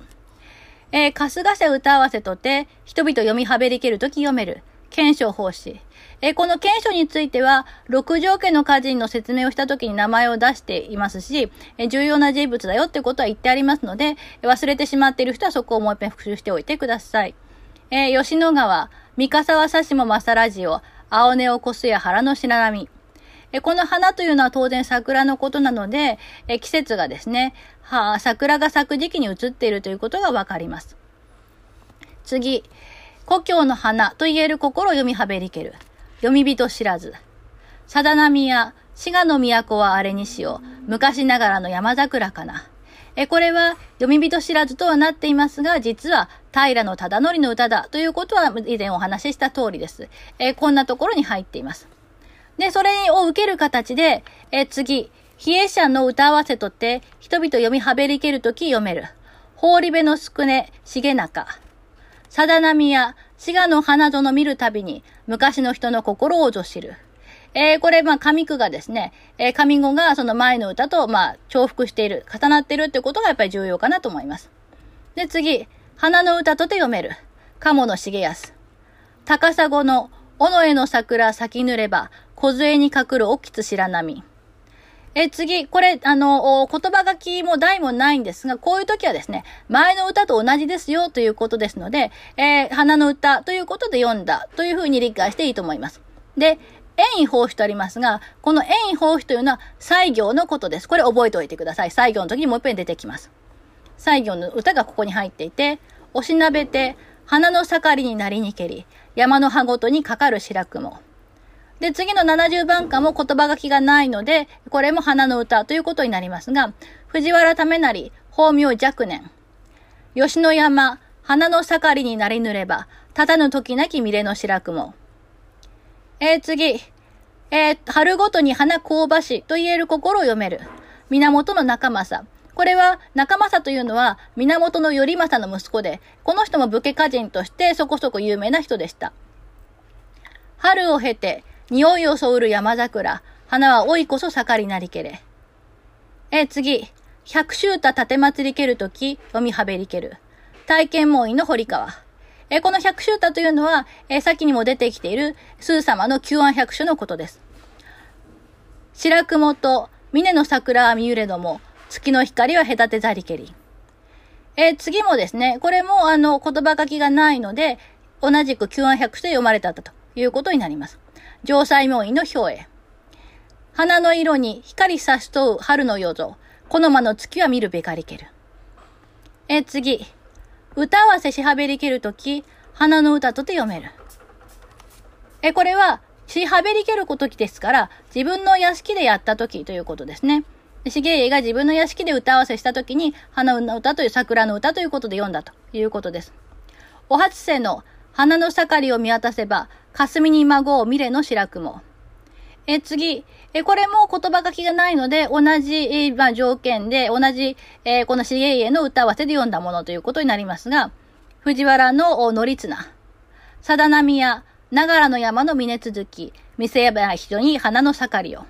えー、春日社歌合わせとて、人々読みはべりけるとき読める。検証方針。えー、この検証については、六条家の歌人の説明をしたときに名前を出していますし、えー、重要な人物だよってことは言ってありますので、忘れてしまっている人はそこをもう一遍復習しておいてください。えー、吉野川、三笠はさしも正ラジオ、青根をこすや腹の白波。えこの花というのは当然桜のことなので、え季節がですね、は桜が咲く時期に移っているということがわかります。次、故郷の花と言える心を読みはべりける。読み人知らず。さだなみや、滋賀の都はあれにしよう。昔ながらの山桜かな。え、これは読み人知らずとはなっていますが、実は平の忠則の歌だということは以前お話しした通りです。え、こんなところに入っています。で、それを受ける形で、え次、比叡者の歌合わせとって、人々読みはべりけるとき読める。法理部のすくね、重中。さだなみや、滋賀の花園見るたびに、昔の人の心をぞ知る。えー、これ、まあ、上句がですね、えー、上語がその前の歌と、まあ、重複している、重なっているってことがやっぱり重要かなと思います。で、次、花の歌とて読める。鴨の重安。高砂の、尾上の桜咲きぬれば、小杖に隠る起きつ白波。え、次、これ、あの、言葉書きも題もないんですが、こういう時はですね、前の歌と同じですよということですので、えー、花の歌ということで読んだというふうに理解していいと思います。で、遠位法師とありますが、この遠位法師というのは西行のことです。これ覚えておいてください。西行の時にもう一遍出てきます。西行の歌がここに入っていて、おしなべて、花の盛りになりにけり、山の葉ごとにかかる白雲。で、次の70番歌も言葉書きがないので、これも花の歌ということになりますが、藤原為成、法名若年。吉野山、花の盛りになりぬれば、たたぬ時なき未れの白雲。えー、次。えー、春ごとに花香ばしと言える心を読める。源の中政。これは、中政というのは、源の頼政の息子で、この人も武家歌人としてそこそこ有名な人でした。春を経て、匂いをそうる山桜。花は老いこそ盛りなりけれ。え、次。百秋田立祭りけるとき、読みはべりける。体験門院の堀川。え、この百秋田というのは、え、先にも出てきている、スー様の九安百種のことです。白雲と、峰の桜は見ゆれども、月の光は隔てざりけり。え次もですね、これもあの、言葉書きがないので、同じく九安百種で読まれたということになります。城西門院の表へ。花の色に光差し問う春の夜空。この間の月は見るべかりける。え、次。歌合わせしはべりけるとき、花の歌とて読める。え、これは、しはべりけることきですから、自分の屋敷でやったときということですね。重家が自分の屋敷で歌合わせした時に、花の歌という桜の歌ということで読んだということです。お初世の花の盛りを見渡せば、霞に孫を見れの白雲。え、次、え、これも言葉書きがないので、同じ、えまあ、条件で、同じ、えこの重家の歌合わせで読んだものということになりますが、藤原の乗綱、貞波や長良の山の峰続き、見せやばい人に花の盛りを。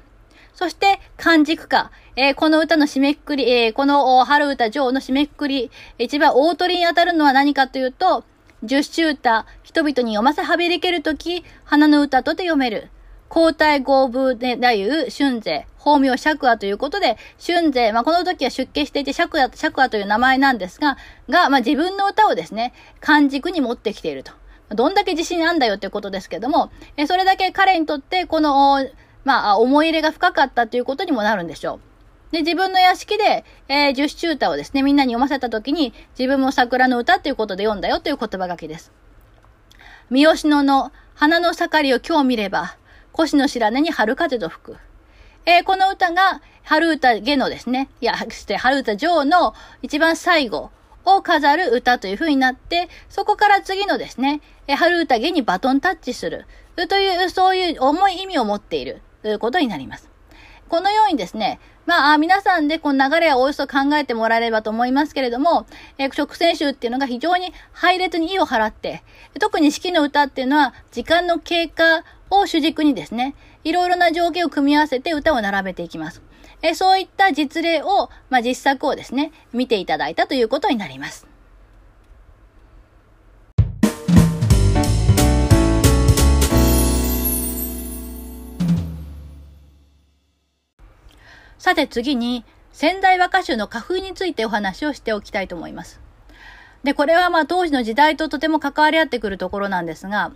そして、漢軸歌。えー、この歌の締めくくり、えー、この春歌女の締めくくり、一番大鳥に当たるのは何かというと、十種歌、人々に読ませはびりけるとき、花の歌とて読める。交代合部で太夫、春勢、法名釈阿ということで、春勢、まあ、この時は出家していて釈阿、釈阿という名前なんですが、が、まあ、自分の歌をですね、漢軸に持ってきていると。どんだけ自信あんだよっていうことですけども、えそれだけ彼にとって、この、まあ、思い入れが深かったということにもなるんでしょう。で、自分の屋敷で、えー、十種歌をですね、みんなに読ませたときに、自分も桜の歌ということで読んだよという言葉書きです。三好野の花の盛りを今日見れば、腰の白根に春風と吹く。えー、この歌が、春歌下のですね、いや、して春歌上の一番最後を飾る歌という風になって、そこから次のですね、えー、春歌下にバトンタッチする。という、そういう重い意味を持っている。ということになります。このようにですね、まあ、皆さんでこの流れをおよそ考えてもらえればと思いますけれども、えー、直線集っていうのが非常に配列に意を払って、特に四季の歌っていうのは時間の経過を主軸にですね、いろいろな条件を組み合わせて歌を並べていきます。えー、そういった実例を、まあ、実作をですね、見ていただいたということになります。さて次に、仙台和歌集の花風についてお話をしておきたいと思います。で、これはまあ当時の時代ととても関わり合ってくるところなんですが、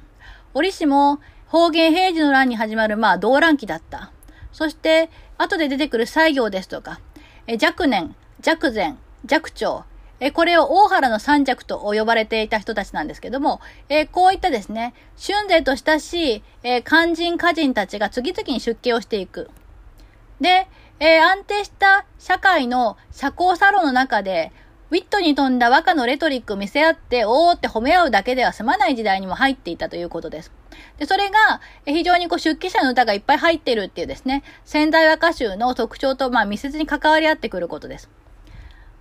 折しも方言平時の乱に始まるまあ動乱期だった。そして、後で出てくる西行ですとか、え若年、若前、若長、えこれを大原の三弱と呼ばれていた人たちなんですけども、えこういったですね、春勢と親しい、え肝心歌人たちが次々に出家をしていく。で、えー、安定した社会の社交サロンの中で、ウィットに富んだ和歌のレトリックを見せ合って、おーって褒め合うだけでは済まない時代にも入っていたということです。で、それが、非常にこう出家者の歌がいっぱい入ってるっていうですね、仙台和歌集の特徴と、まあ、密接に関わり合ってくることです。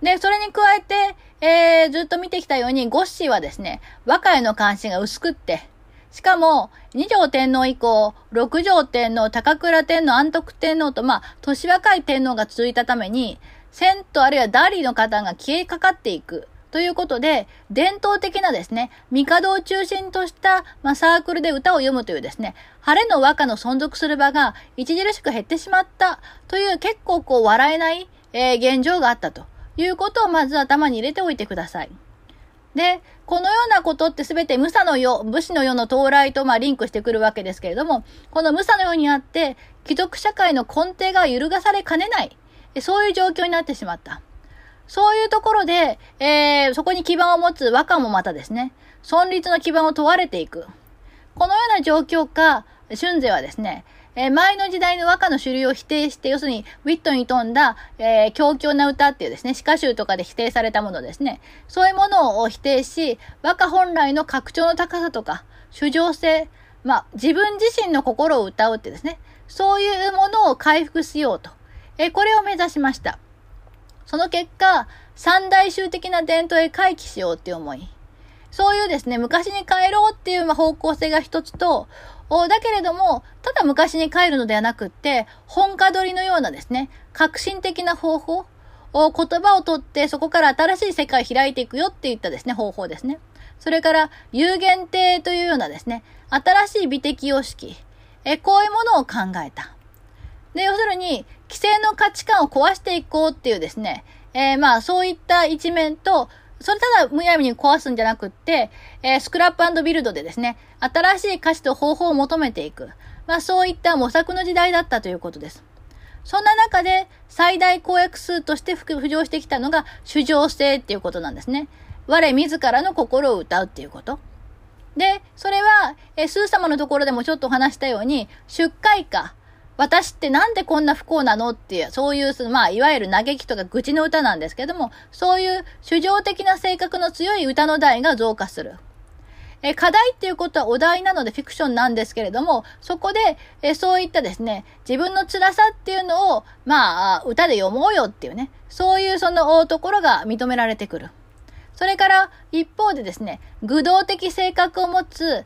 で、それに加えて、えー、ずっと見てきたように、ゴッシーはですね、和歌への関心が薄くって、しかも、二条天皇以降、六条天皇、高倉天皇、安徳天皇と、まあ、年若い天皇が続いたために、セントあるいはダーリーの方が消えかかっていく。ということで、伝統的なですね、帝を中心とした、まあ、サークルで歌を読むというですね、晴れの和歌の存続する場が著しく減ってしまったという結構こう笑えない、えー、現状があったということをまず頭に入れておいてください。で、このようなことってすべて無差の世、武士の世の到来とまあリンクしてくるわけですけれども、この無差の世にあって、貴族社会の根底が揺るがされかねない、そういう状況になってしまった。そういうところで、えー、そこに基盤を持つ和歌もまたですね、存立の基盤を問われていく。このような状況か、春勢はですね、えー、前の時代の和歌の主流を否定して、要するに、ウィットに富んだ、えー、強強な歌っていうですね、詩歌集とかで否定されたものですね。そういうものを否定し、和歌本来の格調の高さとか、主情性、まあ、自分自身の心を歌うってですね、そういうものを回復しようと。えー、これを目指しました。その結果、三大衆的な伝統へ回帰しようっていう思い。そういうですね、昔に帰ろうっていう方向性が一つと、だけれども、ただ昔に帰るのではなくって、本家取りのようなですね、革新的な方法を言葉をとってそこから新しい世界を開いていくよっていったですね、方法ですね。それから、有限定というようなですね、新しい美的様式。え、こういうものを考えた。で、要するに、規制の価値観を壊していこうっていうですね、えー、まあ、そういった一面と、それただむやみに壊すんじゃなくって、えー、スクラップビルドでですね、新しい価値と方法を求めていく。まあそういった模索の時代だったということです。そんな中で最大公約数として浮上してきたのが主情性っていうことなんですね。我自らの心を歌うっていうこと。で、それは、えスー様のところでもちょっとお話したように、出荷以下、私ってなんでこんな不幸なの？っていう、そういう、まあ、いわゆる嘆きとか愚痴の歌なんですけども、そういう主情的な性格の強い歌の題が増加する。え課題っていうことはお題なのでフィクションなんですけれども、そこで、えそういったですね、自分の辛さっていうのを、まあ、歌で読もうよっていうね、そういうそのところが認められてくる。それから一方でですね、愚道的性格を持つ、例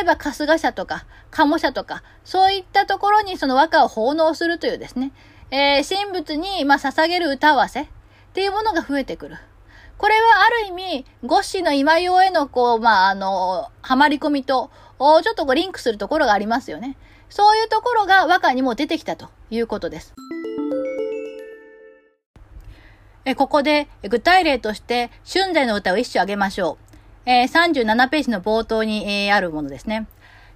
えば春日社とか、鴨社とか、そういったところにその和歌を奉納するというですね、えー、神仏に、まあ、捧げる歌合わせっていうものが増えてくる。これはある意味、ゴッシーの今用への、こう、まあ、あの、はまり込みと、ちょっとこうリンクするところがありますよね。そういうところが和歌にも出てきたということです。えここで具体例として春勢の歌を一首挙げましょう。えー、37ページの冒頭に、えー、あるものですね。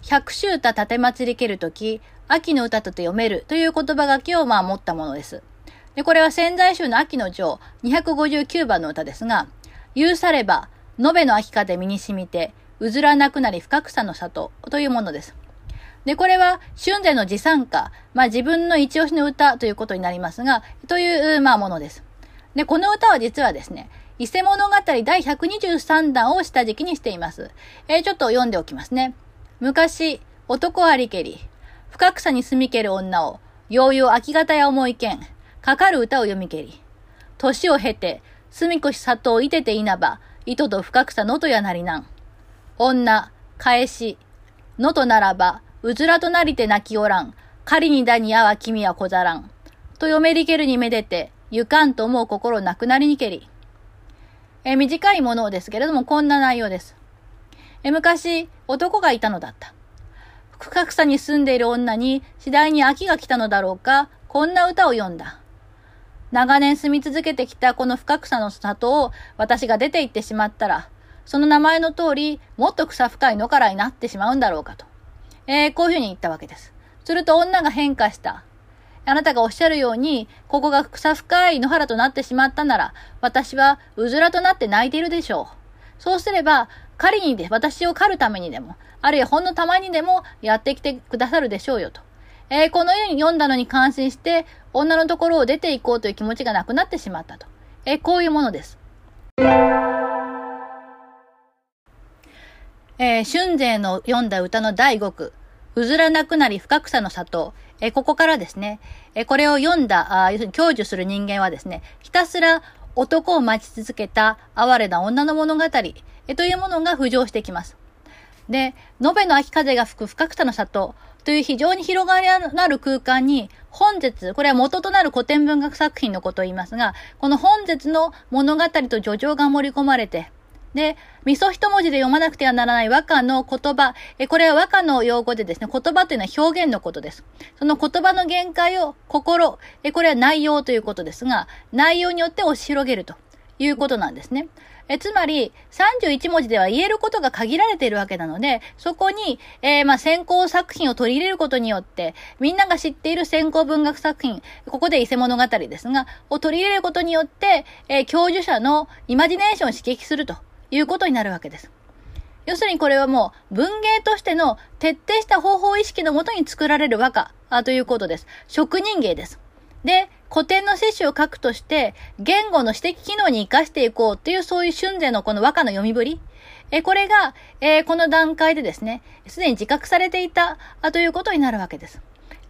百秋歌立祭りけるとき、秋の歌とて読めるという言葉書きをまあ持ったものです。で、これは仙台州の秋の城259番の歌ですが、言うされば、延べの秋風身に染みて、うずらなくなり深草の里というものです。で、これは、春勢の持参歌、まあ自分の一押しの歌ということになりますが、という、まあものです。で、この歌は実はですね、伊勢物語第123弾を下敷きにしています。えー、ちょっと読んでおきますね。昔、男ありけり、深草に住みける女を、ようよう秋方や思いけん、かかる歌を読みけり。年を経て、住み越し里をいてていなば、糸と深草のとやなりなん。女、返し、のとならば、うずらとなりて泣きおらん。狩りにだにあわ君はこざらん。と読めりけるにめでて、ゆかんと思う心なくなりにけり。え短いものですけれども、こんな内容です。え昔、男がいたのだった。深草に住んでいる女に次第に秋が来たのだろうか、こんな歌を読んだ。長年住み続けてきたこの深草の里を私が出て行ってしまったら、その名前の通り、もっと草深い野からになってしまうんだろうかと。えー、こういうふうに言ったわけです。すると女が変化した。あなたがおっしゃるように、ここが草深い野原となってしまったなら、私はうずらとなって泣いているでしょう。そうすれば、狩りにで、私を狩るためにでも、あるいはほんのたまにでもやってきてくださるでしょうよと。えー、このように読んだのに感心して、女のところを出て行こうという気持ちがなくなってしまったと。えー、こういうものです。えー、春勢の読んだ歌の第5句、うずらなくなり深草の里、えここからですね、えこれを読んだ、あ要するに享受する人間はですね、ひたすら男を待ち続けた哀れな女の物語、えというものが浮上してきます。で、延べの秋風が吹く深草の里。という非常に広がりのある空間に、本日、これは元となる古典文学作品のことを言いますが、この本日の物語と叙情が盛り込まれて、で、味噌一文字で読まなくてはならない和歌の言葉、えこれは和歌の用語でですね、言葉というのは表現のことです。その言葉の限界を心、えこれは内容ということですが、内容によって押し広げるということなんですね。えつまり、31文字では言えることが限られているわけなので、そこに、えー、まあ、先行作品を取り入れることによって、みんなが知っている先行文学作品、ここで伊勢物語ですが、を取り入れることによって、えー、教授者のイマジネーションを刺激するということになるわけです。要するにこれはもう文芸としての徹底した方法意識のもとに作られる和歌ということです。職人芸です。で、古典の摂取を書くとして、言語の指摘機能に活かしていこうというそういう春勢のこの和歌の読みぶり。え、これが、えー、この段階でですね、すでに自覚されていたということになるわけです。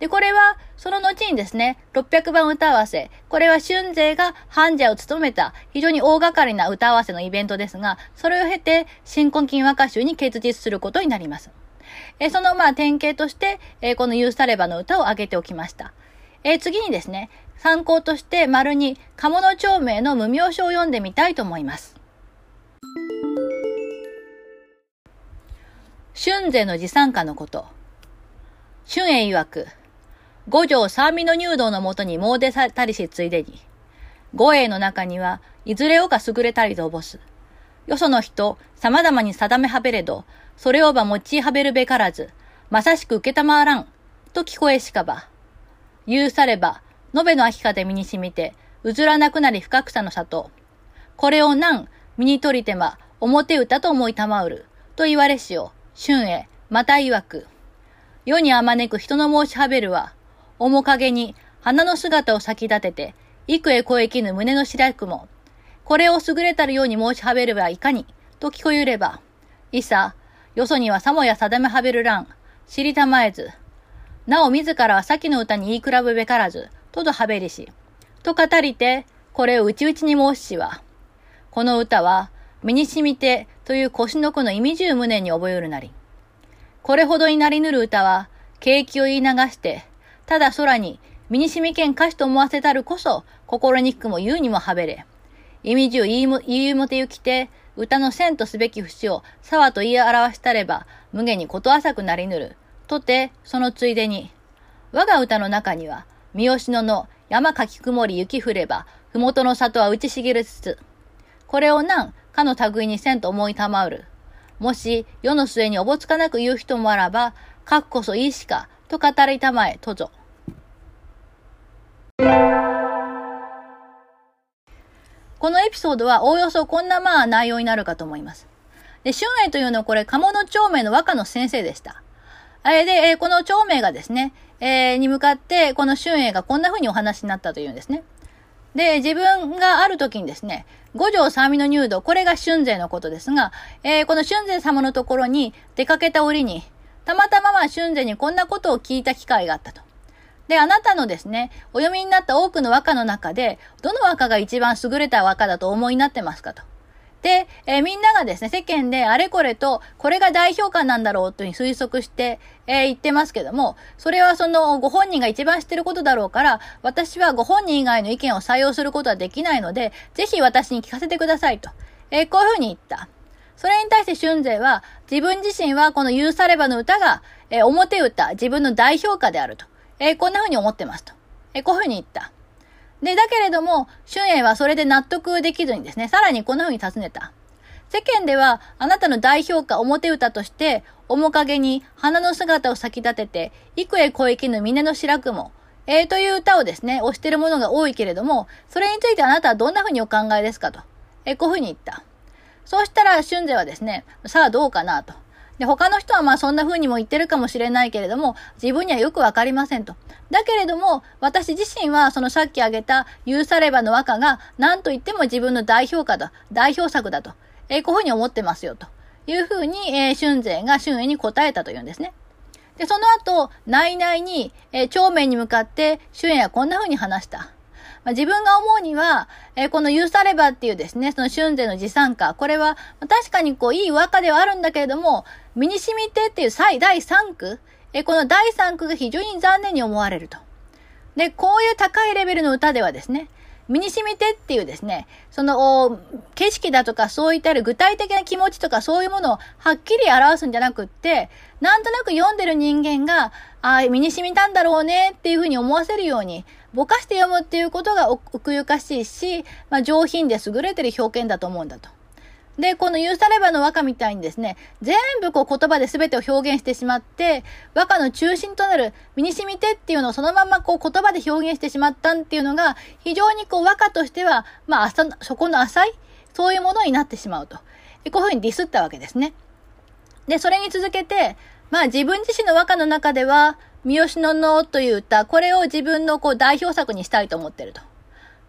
で、これは、その後にですね、600番歌合わせ。これは春勢が半者を務めた非常に大掛かりな歌合わせのイベントですが、それを経て、新婚金和歌集に結実することになります。えそのまあ典型として、えこのユースタレバの歌を挙げておきました。え次にですね、参考として丸に鴨の町名の無名書を読んでみたいと思います。春勢の持参歌のこと。春英曰く、五条三味の入道のもとに詣でさたりしついでに、五英の中には、いずれをか優れたりとおぼす。よその人、様々に定めはべれど、それをば持ちはべるべからず、まさしく受けたまわらん、と聞こえしかば。言うされば、延べの秋風身にしみて、うずらなくなり深草の里。これを何、身に取りてま、表歌と思いたまうる、と言われしよ、春へ、また曰く。世にあまねく人の申しはべるは、面影に花の姿を先立てて、幾重越えきぬ胸の白くも、これを優れたるように申しはべればいかに、と聞こえれば、いさ、よそにはさもや定めはべるらん、知りたまえず、なお自らは先の歌に言い比べべからず、とどはべりし、と語りて、これを内々に申ししは、この歌は、身に染みてという腰の子の意味重無念に覚えるなり。これほどになりぬる歌は、景気を言い流して、ただ空に身に染みけん歌詞と思わせたるこそ、心にくも言うにもはべれ。意味重言いも、言いもてゆきて、歌の線とすべき節を沢と言い表したれば、無限にこと浅くなりぬる。とて、そのついでに、我が歌の中には、三好野の山かき曇り雪降れば、ふもとの里は打ち茂るつつ、これを何、かの類にせんと思いたまうる。もし、世の末におぼつかなく言う人もあらば、かくこそいいしか、と語りたまえ、とぞ。このエピソードはおおよそこんなまあ内容になるかと思います。で、春英というのはこれ、鴨の長命の和歌の先生でした。あれで、えー、この長命がですね、えー、に向かって、この春英がこんな風にお話になったというんですね。で、自分がある時にですね、五条三味の入道、これが春勢のことですが、えー、この春勢様のところに出かけた折に、たまたまま春勢にこんなことを聞いた機会があったと。で、あなたのですね、お読みになった多くの和歌の中で、どの和歌が一番優れた和歌だと思いになってますかと。で、えー、みんながですね、世間であれこれと、これが代表感なんだろうというふうに推測して、えー、言ってますけども、それはそのご本人が一番知ってることだろうから、私はご本人以外の意見を採用することはできないので、ぜひ私に聞かせてくださいと。えー、こういうふうに言った。それに対して春勢は、自分自身はこの許さればの歌が、えー、表歌、自分の代表歌であると。えー、こんなふうに思ってますと。えー、こういうふうに言った。で、だけれども、春英はそれで納得できずにですね、さらにこんな風に尋ねた。世間では、あなたの代表歌表歌として、面影に花の姿を先立てて、幾重小池の峰の白雲、えー、という歌をですね、推してるものが多いけれども、それについてあなたはどんな風にお考えですかと。えー、こういう風に言った。そうしたら、春勢はですね、さあどうかなと。で、他の人はまあそんな風にも言ってるかもしれないけれども、自分にはよくわかりませんと。だけれども、私自身はそのさっき挙げた許さればの和歌が何と言っても自分の代表歌だ、代表作だと。えー、こういう風に思ってますよと。いう風に、えー、春勢が春英に答えたというんですね。で、その後、内々に、えー、長面に向かって、春英はこんな風に話した。まあ、自分が思うには、えー、このユーサレバっていうですね、その春勢の持参歌、これは、確かにこう、いい和歌ではあるんだけれども、身に染みてっていう第3句、えー、この第3句が非常に残念に思われると。で、こういう高いレベルの歌ではですね、身に染みてっていうですね、その、景色だとかそういった具体的な気持ちとかそういうものをはっきり表すんじゃなくって、なんとなく読んでる人間が、ああ、身に染みたんだろうねっていうふうに思わせるように、ぼかして読むっていうことが奥ゆかしいし、まあ、上品で優れてる表現だと思うんだと。で、このユーサレバの和歌みたいにですね、全部こう言葉で全てを表現してしまって、和歌の中心となる身に染みてっていうのをそのままこう言葉で表現してしまったっていうのが、非常にこう和歌としては、まあ、そこの浅い、そういうものになってしまうと。こういうふうにディスったわけですね。で、それに続けて、まあ自分自身の和歌の中では、三好ののという歌、これを自分のこう代表作にしたいと思ってると。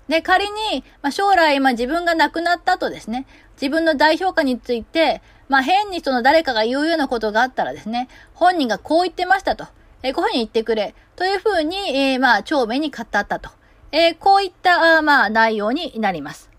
で、仮に、まあ、将来、まあ、自分が亡くなった後ですね、自分の代表歌について、まあ、変にその誰かが言うようなことがあったらですね、本人がこう言ってましたと。えー、こういうふうに言ってくれ。というふうに、えー、まあ、長命に語ったと。えー、こういった、あまあ、内容になります。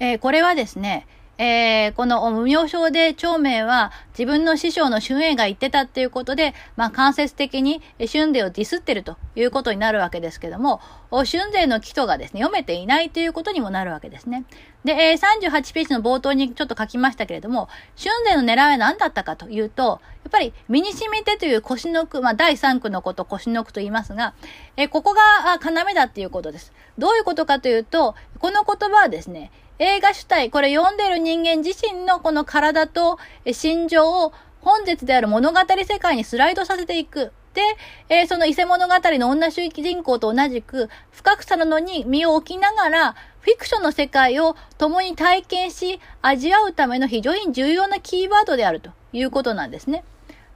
え、これはですね、えー、この無名称で長明は自分の師匠の春英が言ってたっていうことで、まあ間接的に春勢をディスってるということになるわけですけども、春勢の祈祷がですね、読めていないということにもなるわけですね。で、えー、38ページの冒頭にちょっと書きましたけれども、春勢の狙いは何だったかというと、やっぱり身に染みてという腰の句、まあ第3句のこと腰の句と言いますが、えー、ここが要だっていうことです。どういうことかというと、この言葉はですね、映画主体、これ読んでる人間自身のこの体と心情を本日である物語世界にスライドさせていく。で、えー、その伊勢物語の女主人公と同じく、深草なのに身を置きながら、フィクションの世界を共に体験し、味わうための非常に重要なキーワードであるということなんですね。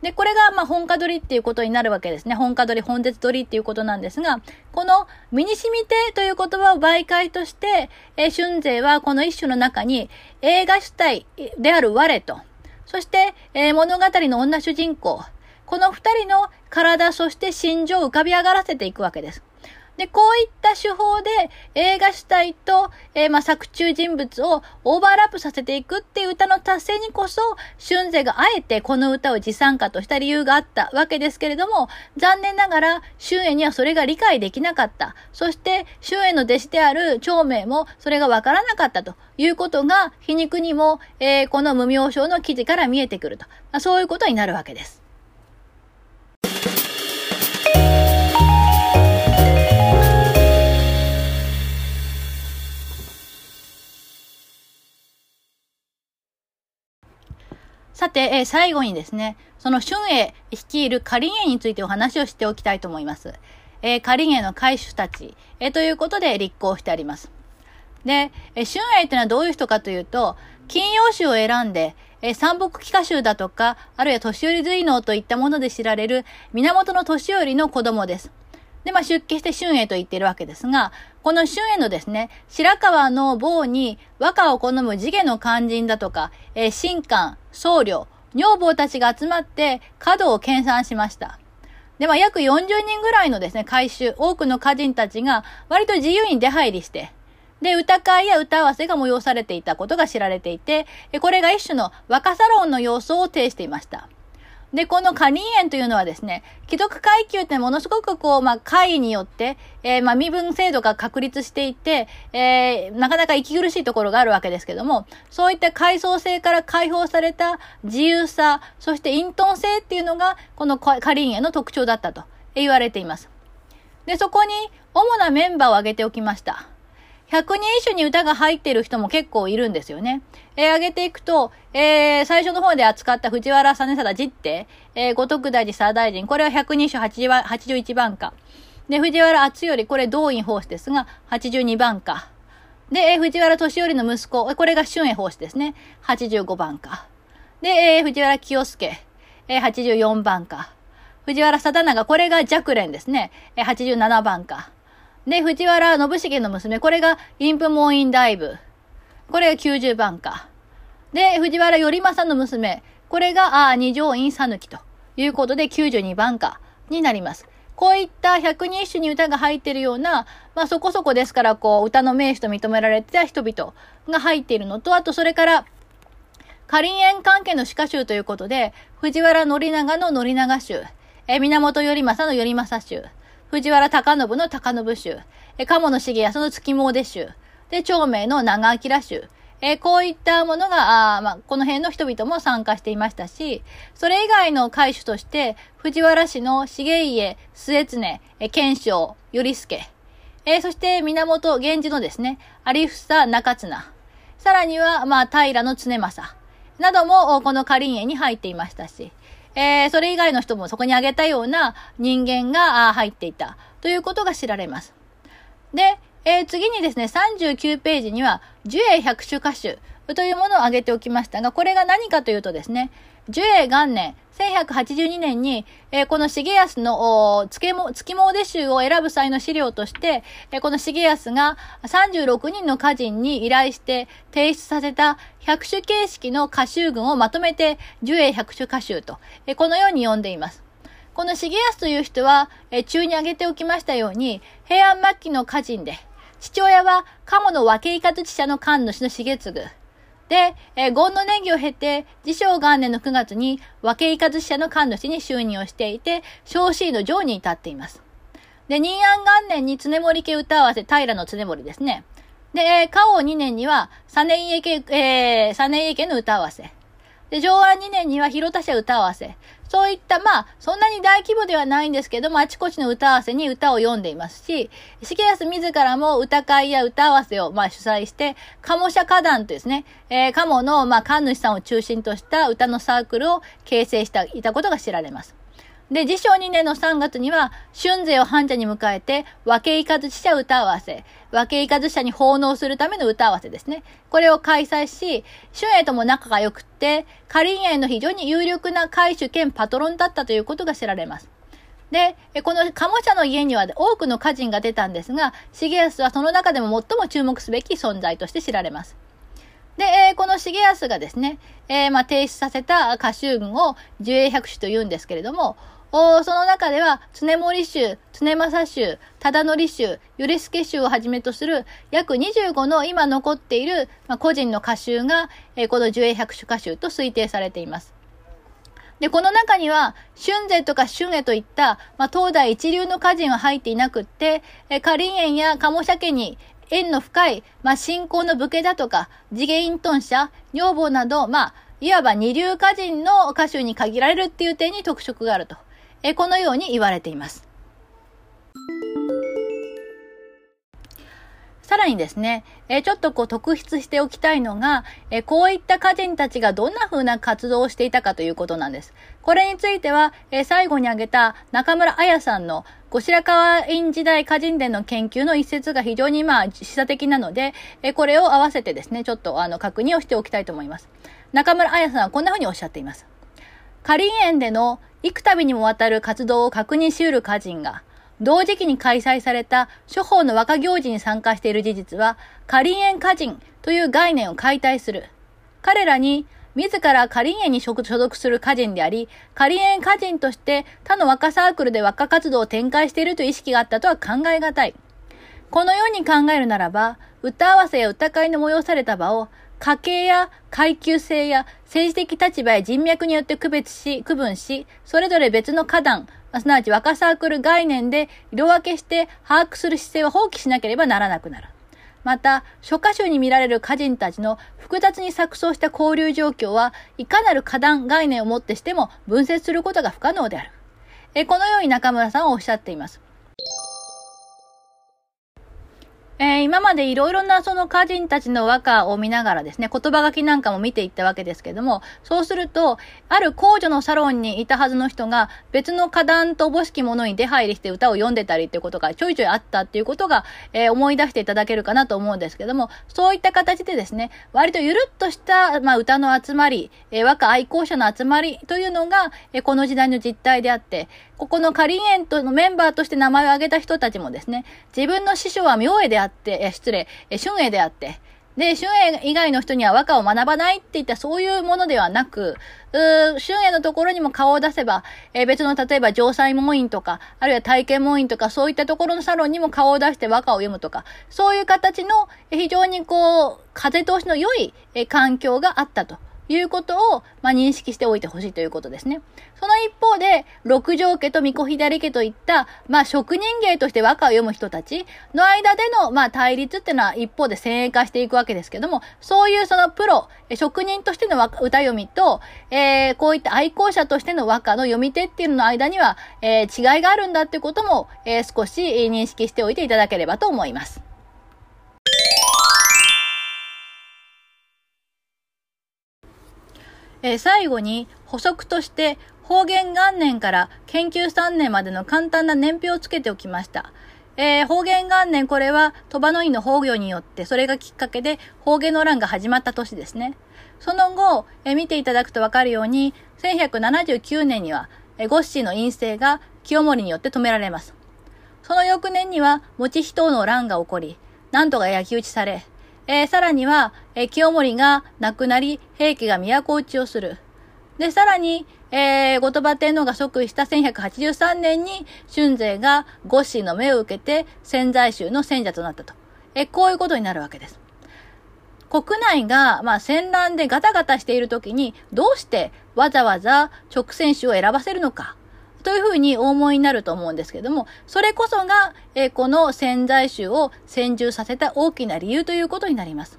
で、これが、ま、本家取りっていうことになるわけですね。本家取り、本絶取りっていうことなんですが、この、身に染みてという言葉を媒介として、え、春税はこの一種の中に、映画主体である我と、そして、え、物語の女主人公、この二人の体、そして心情を浮かび上がらせていくわけです。で、こういった手法で映画主体と、えー、まあ、作中人物をオーバーラップさせていくっていう歌の達成にこそ、春勢があえてこの歌を持参歌とした理由があったわけですけれども、残念ながら、春英にはそれが理解できなかった。そして、春英の弟子である長明もそれがわからなかったということが、皮肉にも、えー、この無名称の記事から見えてくると。まあ、そういうことになるわけです。さて、えー、最後にですね、その春英率いる仮英についてお話をしておきたいと思います。えー、仮英の会主たち、えー、ということで立候補してあります。で、えー、春英というのはどういう人かというと、金曜種を選んで、えー、三北奇歌集だとか、あるいは年寄り随能といったもので知られる源の年寄りの子供です。で、まあ、出家して春英と言っているわけですが、この春英のですね、白川の坊に和歌を好む地下の肝心だとか、えー、神官、僧侶、女房たちが集まって角を研鑽しました。で、まあ、約40人ぐらいのですね、回収、多くの歌人たちが割と自由に出入りして、で、歌会や歌合わせが催されていたことが知られていて、これが一種の和歌サロンの様相を呈していました。で、このカニ園というのはですね、既読階級ってものすごくこう、まあ、会によって、えー、まあ、身分制度が確立していて、えー、なかなか息苦しいところがあるわけですけども、そういった階層性から解放された自由さ、そして隠遁性っていうのが、このカリン園の特徴だったと言われています。で、そこに主なメンバーを挙げておきました。百人一首に歌が入っている人も結構いるんですよね。えー、上げていくと、えー、最初の方で扱った藤原実貞実ってえー、五徳大寺左大臣、これは百人一首81番か。で、藤原厚頼、これ動員法師ですが、82番か。で、えー、藤原敏頼の息子、これが春英法師ですね。85番か。で、えー、藤原清介、えー、84番か。藤原貞長、これが弱連ですね。えー、87番か。で、藤原信繁の娘、これがインプ門院大部。これが90番か。で、藤原頼政の娘、これが、あ二条院さぬきということで92番かになります。こういった百人一首に歌が入っているような、まあそこそこですから、こう、歌の名手と認められてた人々が入っているのと、あとそれから、カリン園関係の詩歌集ということで、藤原宣長の宣長集、え源頼政の頼政集、藤原高信の高信集、え鴨野重康の月詣集、で、長明の長明集、えこういったものが、あまあ、この辺の人々も参加していましたし、それ以外の会主として、藤原氏の重家、末常、え賢章、頼助、えそして源源氏のですね、有房中綱、さらには、まあ、平の常政、なども、このカリンに入っていましたし、えー、それ以外の人もそこに挙げたような人間が入っていたということが知られます。で、えー、次にですね、39ページには、樹栄百種歌手というものを挙げておきましたが、これが何かというとですね、樹栄元年、1182年に、えー、この重安の月も月詣集を選ぶ際の資料として、えー、この重安が36人の歌人に依頼して提出させた百種形式の歌集群をまとめて樹栄百種歌集と、えー、このように呼んでいます。この重安という人は、え中に挙げておきましたように、平安末期の歌人で、父親は鴨の和慶活社の神主の重継。で、えー、ゴンの年季を経て、自称元年の9月に和慶活社の神主に就任をしていて、昇進の上に至っています。で、任安元年に常森家歌合わせ、平の常森ですね。で、えー、王2年には、サネイエ家、えー、サネイエ家の歌合わせ。で、上安2年には広田社歌合わせ。そういった、まあ、そんなに大規模ではないんですけども、あちこちの歌合わせに歌を読んでいますし、重安自らも歌会や歌合わせを、まあ、主催して、鴨社歌団とですね、えー、鴨の、まあ、神主さんを中心とした歌のサークルを形成して、いたことが知られます。で、自称2年の3月には、春勢を半茶に迎えて、和気いかず使者歌合わせ、和気いかず者に奉納するための歌合わせですね。これを開催し、春英とも仲が良くって、カリン英の非常に有力な海主兼パトロンだったということが知られます。で、この鴨社の家には多くの歌人が出たんですが、重安はその中でも最も注目すべき存在として知られます。で、この重安がですね、えー、まあ、提出させた歌集群を樹英百首と言うんですけれども、おその中では、常森集、常正集、忠則集、頼助集をはじめとする約25の今残っている、まあ、個人の歌集が、えー、この樹英百首歌集と推定されています。で、この中には、春勢とか春江といった、まあ、東大一流の歌人は入っていなくって、えカリン園や鴨鮭に縁の深い、まあ、信仰の武家だとか、次元隠遁者、女房など、まあ、いわば二流歌人の歌手に限られるっていう点に特色があると。えこのように言われています。さらにですね、えちょっとこう特筆しておきたいのが、えこういった歌人たちがどんな風な活動をしていたかということなんです。これについては、え最後に挙げた中村彩さんの後白河院時代歌人伝の研究の一節が非常にまあ示唆的なので、えこれを合わせてですね、ちょっとあの確認をしておきたいと思います。中村彩さんはこんな風におっしゃっています。カリン園での幾度にもわたる活動を確認し得る歌人が、同時期に開催された諸法の和歌行事に参加している事実は、仮縁歌人という概念を解体する。彼らに、自ら仮縁に所属する歌人であり、仮縁歌人として他の和歌サークルで和歌活動を展開しているという意識があったとは考えがたい。このように考えるならば、歌合わせや歌会の催された場を、家計や階級性や政治的立場や人脈によって区別し、区分し、それぞれ別の花壇、すなわち若サークル概念で色分けして把握する姿勢を放棄しなければならなくなる。また、諸歌集に見られる歌人たちの複雑に錯綜した交流状況は、いかなる花壇概念をもってしても分析することが不可能である。えこのように中村さんはおっしゃっています。えー、今までいろいろなその歌人たちの和歌を見ながらですね、言葉書きなんかも見ていったわけですけども、そうすると、ある公女のサロンにいたはずの人が、別の歌壇とおぼしきものに出入りして歌を読んでたりっていうことがちょいちょいあったっていうことが、えー、思い出していただけるかなと思うんですけども、そういった形でですね、割とゆるっとした、まあ、歌の集まり、えー、和歌愛好者の集まりというのが、えこの時代の実態であって、ここのカリンエントのメンバーとして名前を挙げた人たちもですね、自分の師匠は明恵であって、え失礼、え春英であって、で、春英以外の人には和歌を学ばないっていったそういうものではなく、う春英のところにも顔を出せば、え、別の例えば城西門院とか、あるいは体験門院とか、そういったところのサロンにも顔を出して和歌を読むとか、そういう形の非常にこう、風通しの良い、え環境があったと。いうことを、まあ、認識しておいてほしいということですね。その一方で、六条家と巫女左家といった、まあ、職人芸として和歌を読む人たちの間での、まあ、対立っていうのは一方で先鋭化していくわけですけども、そういうそのプロ、職人としての歌読みと、えー、こういった愛好者としての和歌の読み手っていうのの間には、えー、違いがあるんだってことも、えー、少し認識しておいていただければと思います。えー、最後に補足として方言元年から研究3年までの簡単な年表をつけておきました。えー、方言元年これは鳥羽の院の崩御によってそれがきっかけで方言の乱が始まった年ですね。その後、えー、見ていただくとわかるように1179年には、えー、ゴッシーの陰性が清盛によって止められます。その翌年には、持ち人の乱が起こり、なんとか焼き討ちされ、えー、さらには、えー、清盛が亡くなり、平家が都落ちをする。で、さらに、えー、後鳥羽天皇が即位した1183年に、春勢が五子の目を受けて、潜在宗の選者となったと。えー、こういうことになるわけです。国内が、まあ、戦乱でガタガタしている時に、どうしてわざわざ直線種を選ばせるのか。というふうにお思いになると思うんですけども、それこそが、えー、この潜在集を先住させた大きな理由ということになります。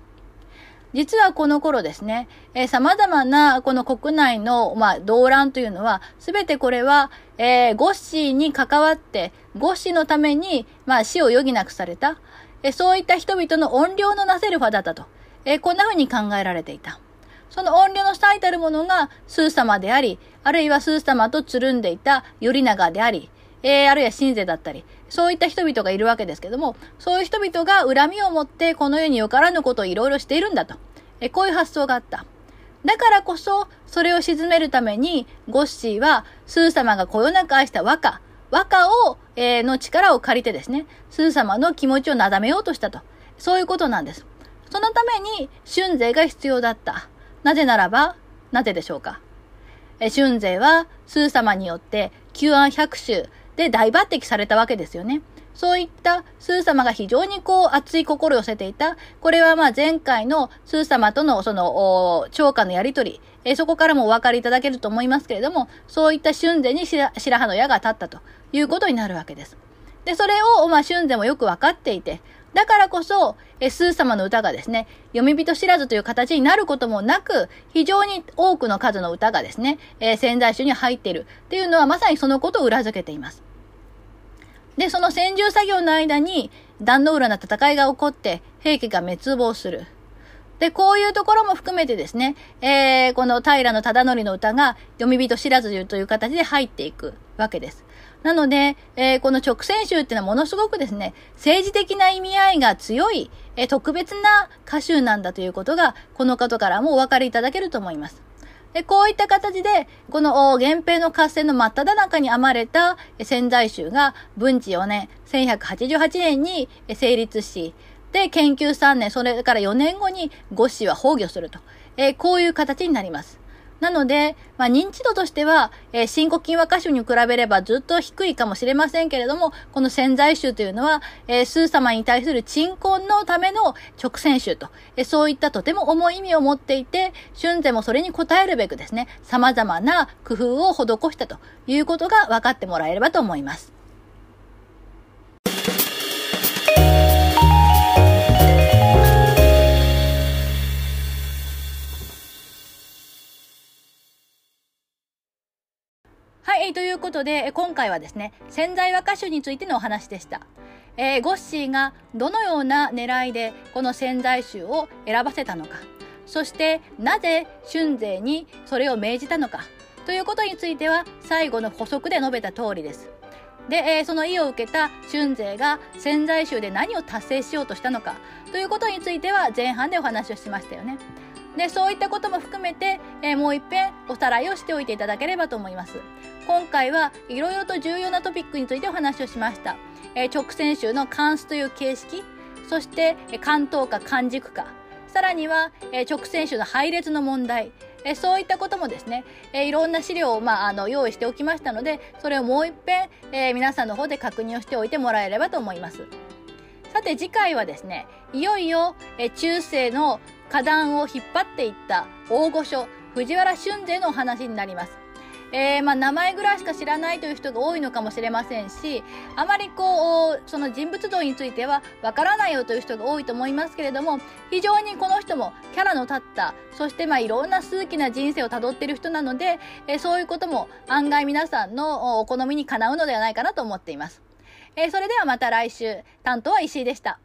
実はこの頃ですね、えー、様々なこの国内の、まあ、動乱というのは、すべてこれは、えー、ゴッシーに関わって、ゴッシーのために、まあ、死を余儀なくされた、えー、そういった人々の怨霊のなせる場だったと、えー、こんな風に考えられていた。その怨霊の最たるものがスー様であり、あるいはスー様とつるんでいた頼長であり、えー、あるいは神勢だったり、そういった人々がいるわけですけども、そういう人々が恨みを持ってこの世によからぬことをいろいろしているんだと。えこういう発想があった。だからこそ、それを鎮めるために、ゴッシーは、スー様がこよなく愛した和歌、和歌を、えー、の力を借りてですね、スー様の気持ちをなだめようとしたと。そういうことなんです。そのために、春税が必要だった。なぜならば、なぜでしょうか？え春税は、スー様によって、旧安百州で大抜擢されたわけですよね。そういったスー様が非常にこう熱い心を寄せていた。これはまあ前回のスー様とのその超過のやりとり、えそこからもお分かりいただけると思いますけれども、そういった春前に白羽の矢が立ったということになるわけです。で、それをまあ春前もよく分かっていて、だからこそ、えスー様の歌がですね、読み人知らずという形になることもなく、非常に多くの数の歌がですね、えー、仙台集に入っているっていうのはまさにそのことを裏付けています。で、その戦銃作業の間に、壇の浦の戦いが起こって、兵器が滅亡する。で、こういうところも含めてですね、えー、この平忠則の歌が、読み人知らずという形で入っていくわけです。なので、えー、この直線集っていうのはものすごくですね、政治的な意味合いが強い、えー、特別な歌集なんだということが、この方からもお分かりいただけると思います。で、こういった形で、この源平の合戦の真っ只中に編まれた潜在集が文治4年、1188年に成立し、で、研究3年、それから4年後に五子は崩御すると。えー、こういう形になります。なので、まあ、認知度としては、えー、新古今和歌集に比べればずっと低いかもしれませんけれども、この潜在集というのは、えー、スー様に対する鎮魂のための直線集と、えー、そういったとても重い意味を持っていて、春世もそれに応えるべくですね、様々な工夫を施したということが分かってもらえればと思います。はい、ということで、今回はですね、潜在和歌集についてのお話でした。えー、ゴッシーがどのような狙いでこの潜在集を選ばせたのか、そしてなぜ春勢にそれを命じたのか、ということについては最後の補足で述べた通りです。で、えー、その意を受けた春勢が潜在集で何を達成しようとしたのか、ということについては前半でお話をしましたよね。で、そういったことも含めて、えー、もう一遍おさらいをしておいていただければと思います。今回はいろいろと重要なトピックについてお話をしました。えー、直線集の関数という形式、そして、え、関東化、関軸化、さらには、えー、直線集の配列の問題、えそういったこともですね、えいろんな資料を、まあ、あの用意しておきましたので、それをもう一遍、え皆さんの方で確認をしておいてもらえればと思います。さて次回はですね、いよいよ、え中世の花壇を引っ張っていった大御所、藤原俊勢の話になります。えー、まあ、名前ぐらいしか知らないという人が多いのかもしれませんし、あまりこう、その人物像についてはわからないよという人が多いと思いますけれども、非常にこの人もキャラの立った、そしてまあいろんな数奇な人生をたどっている人なので、えー、そういうことも案外皆さんのお好みにかなうのではないかなと思っています。えー、それではまた来週、担当は石井でした。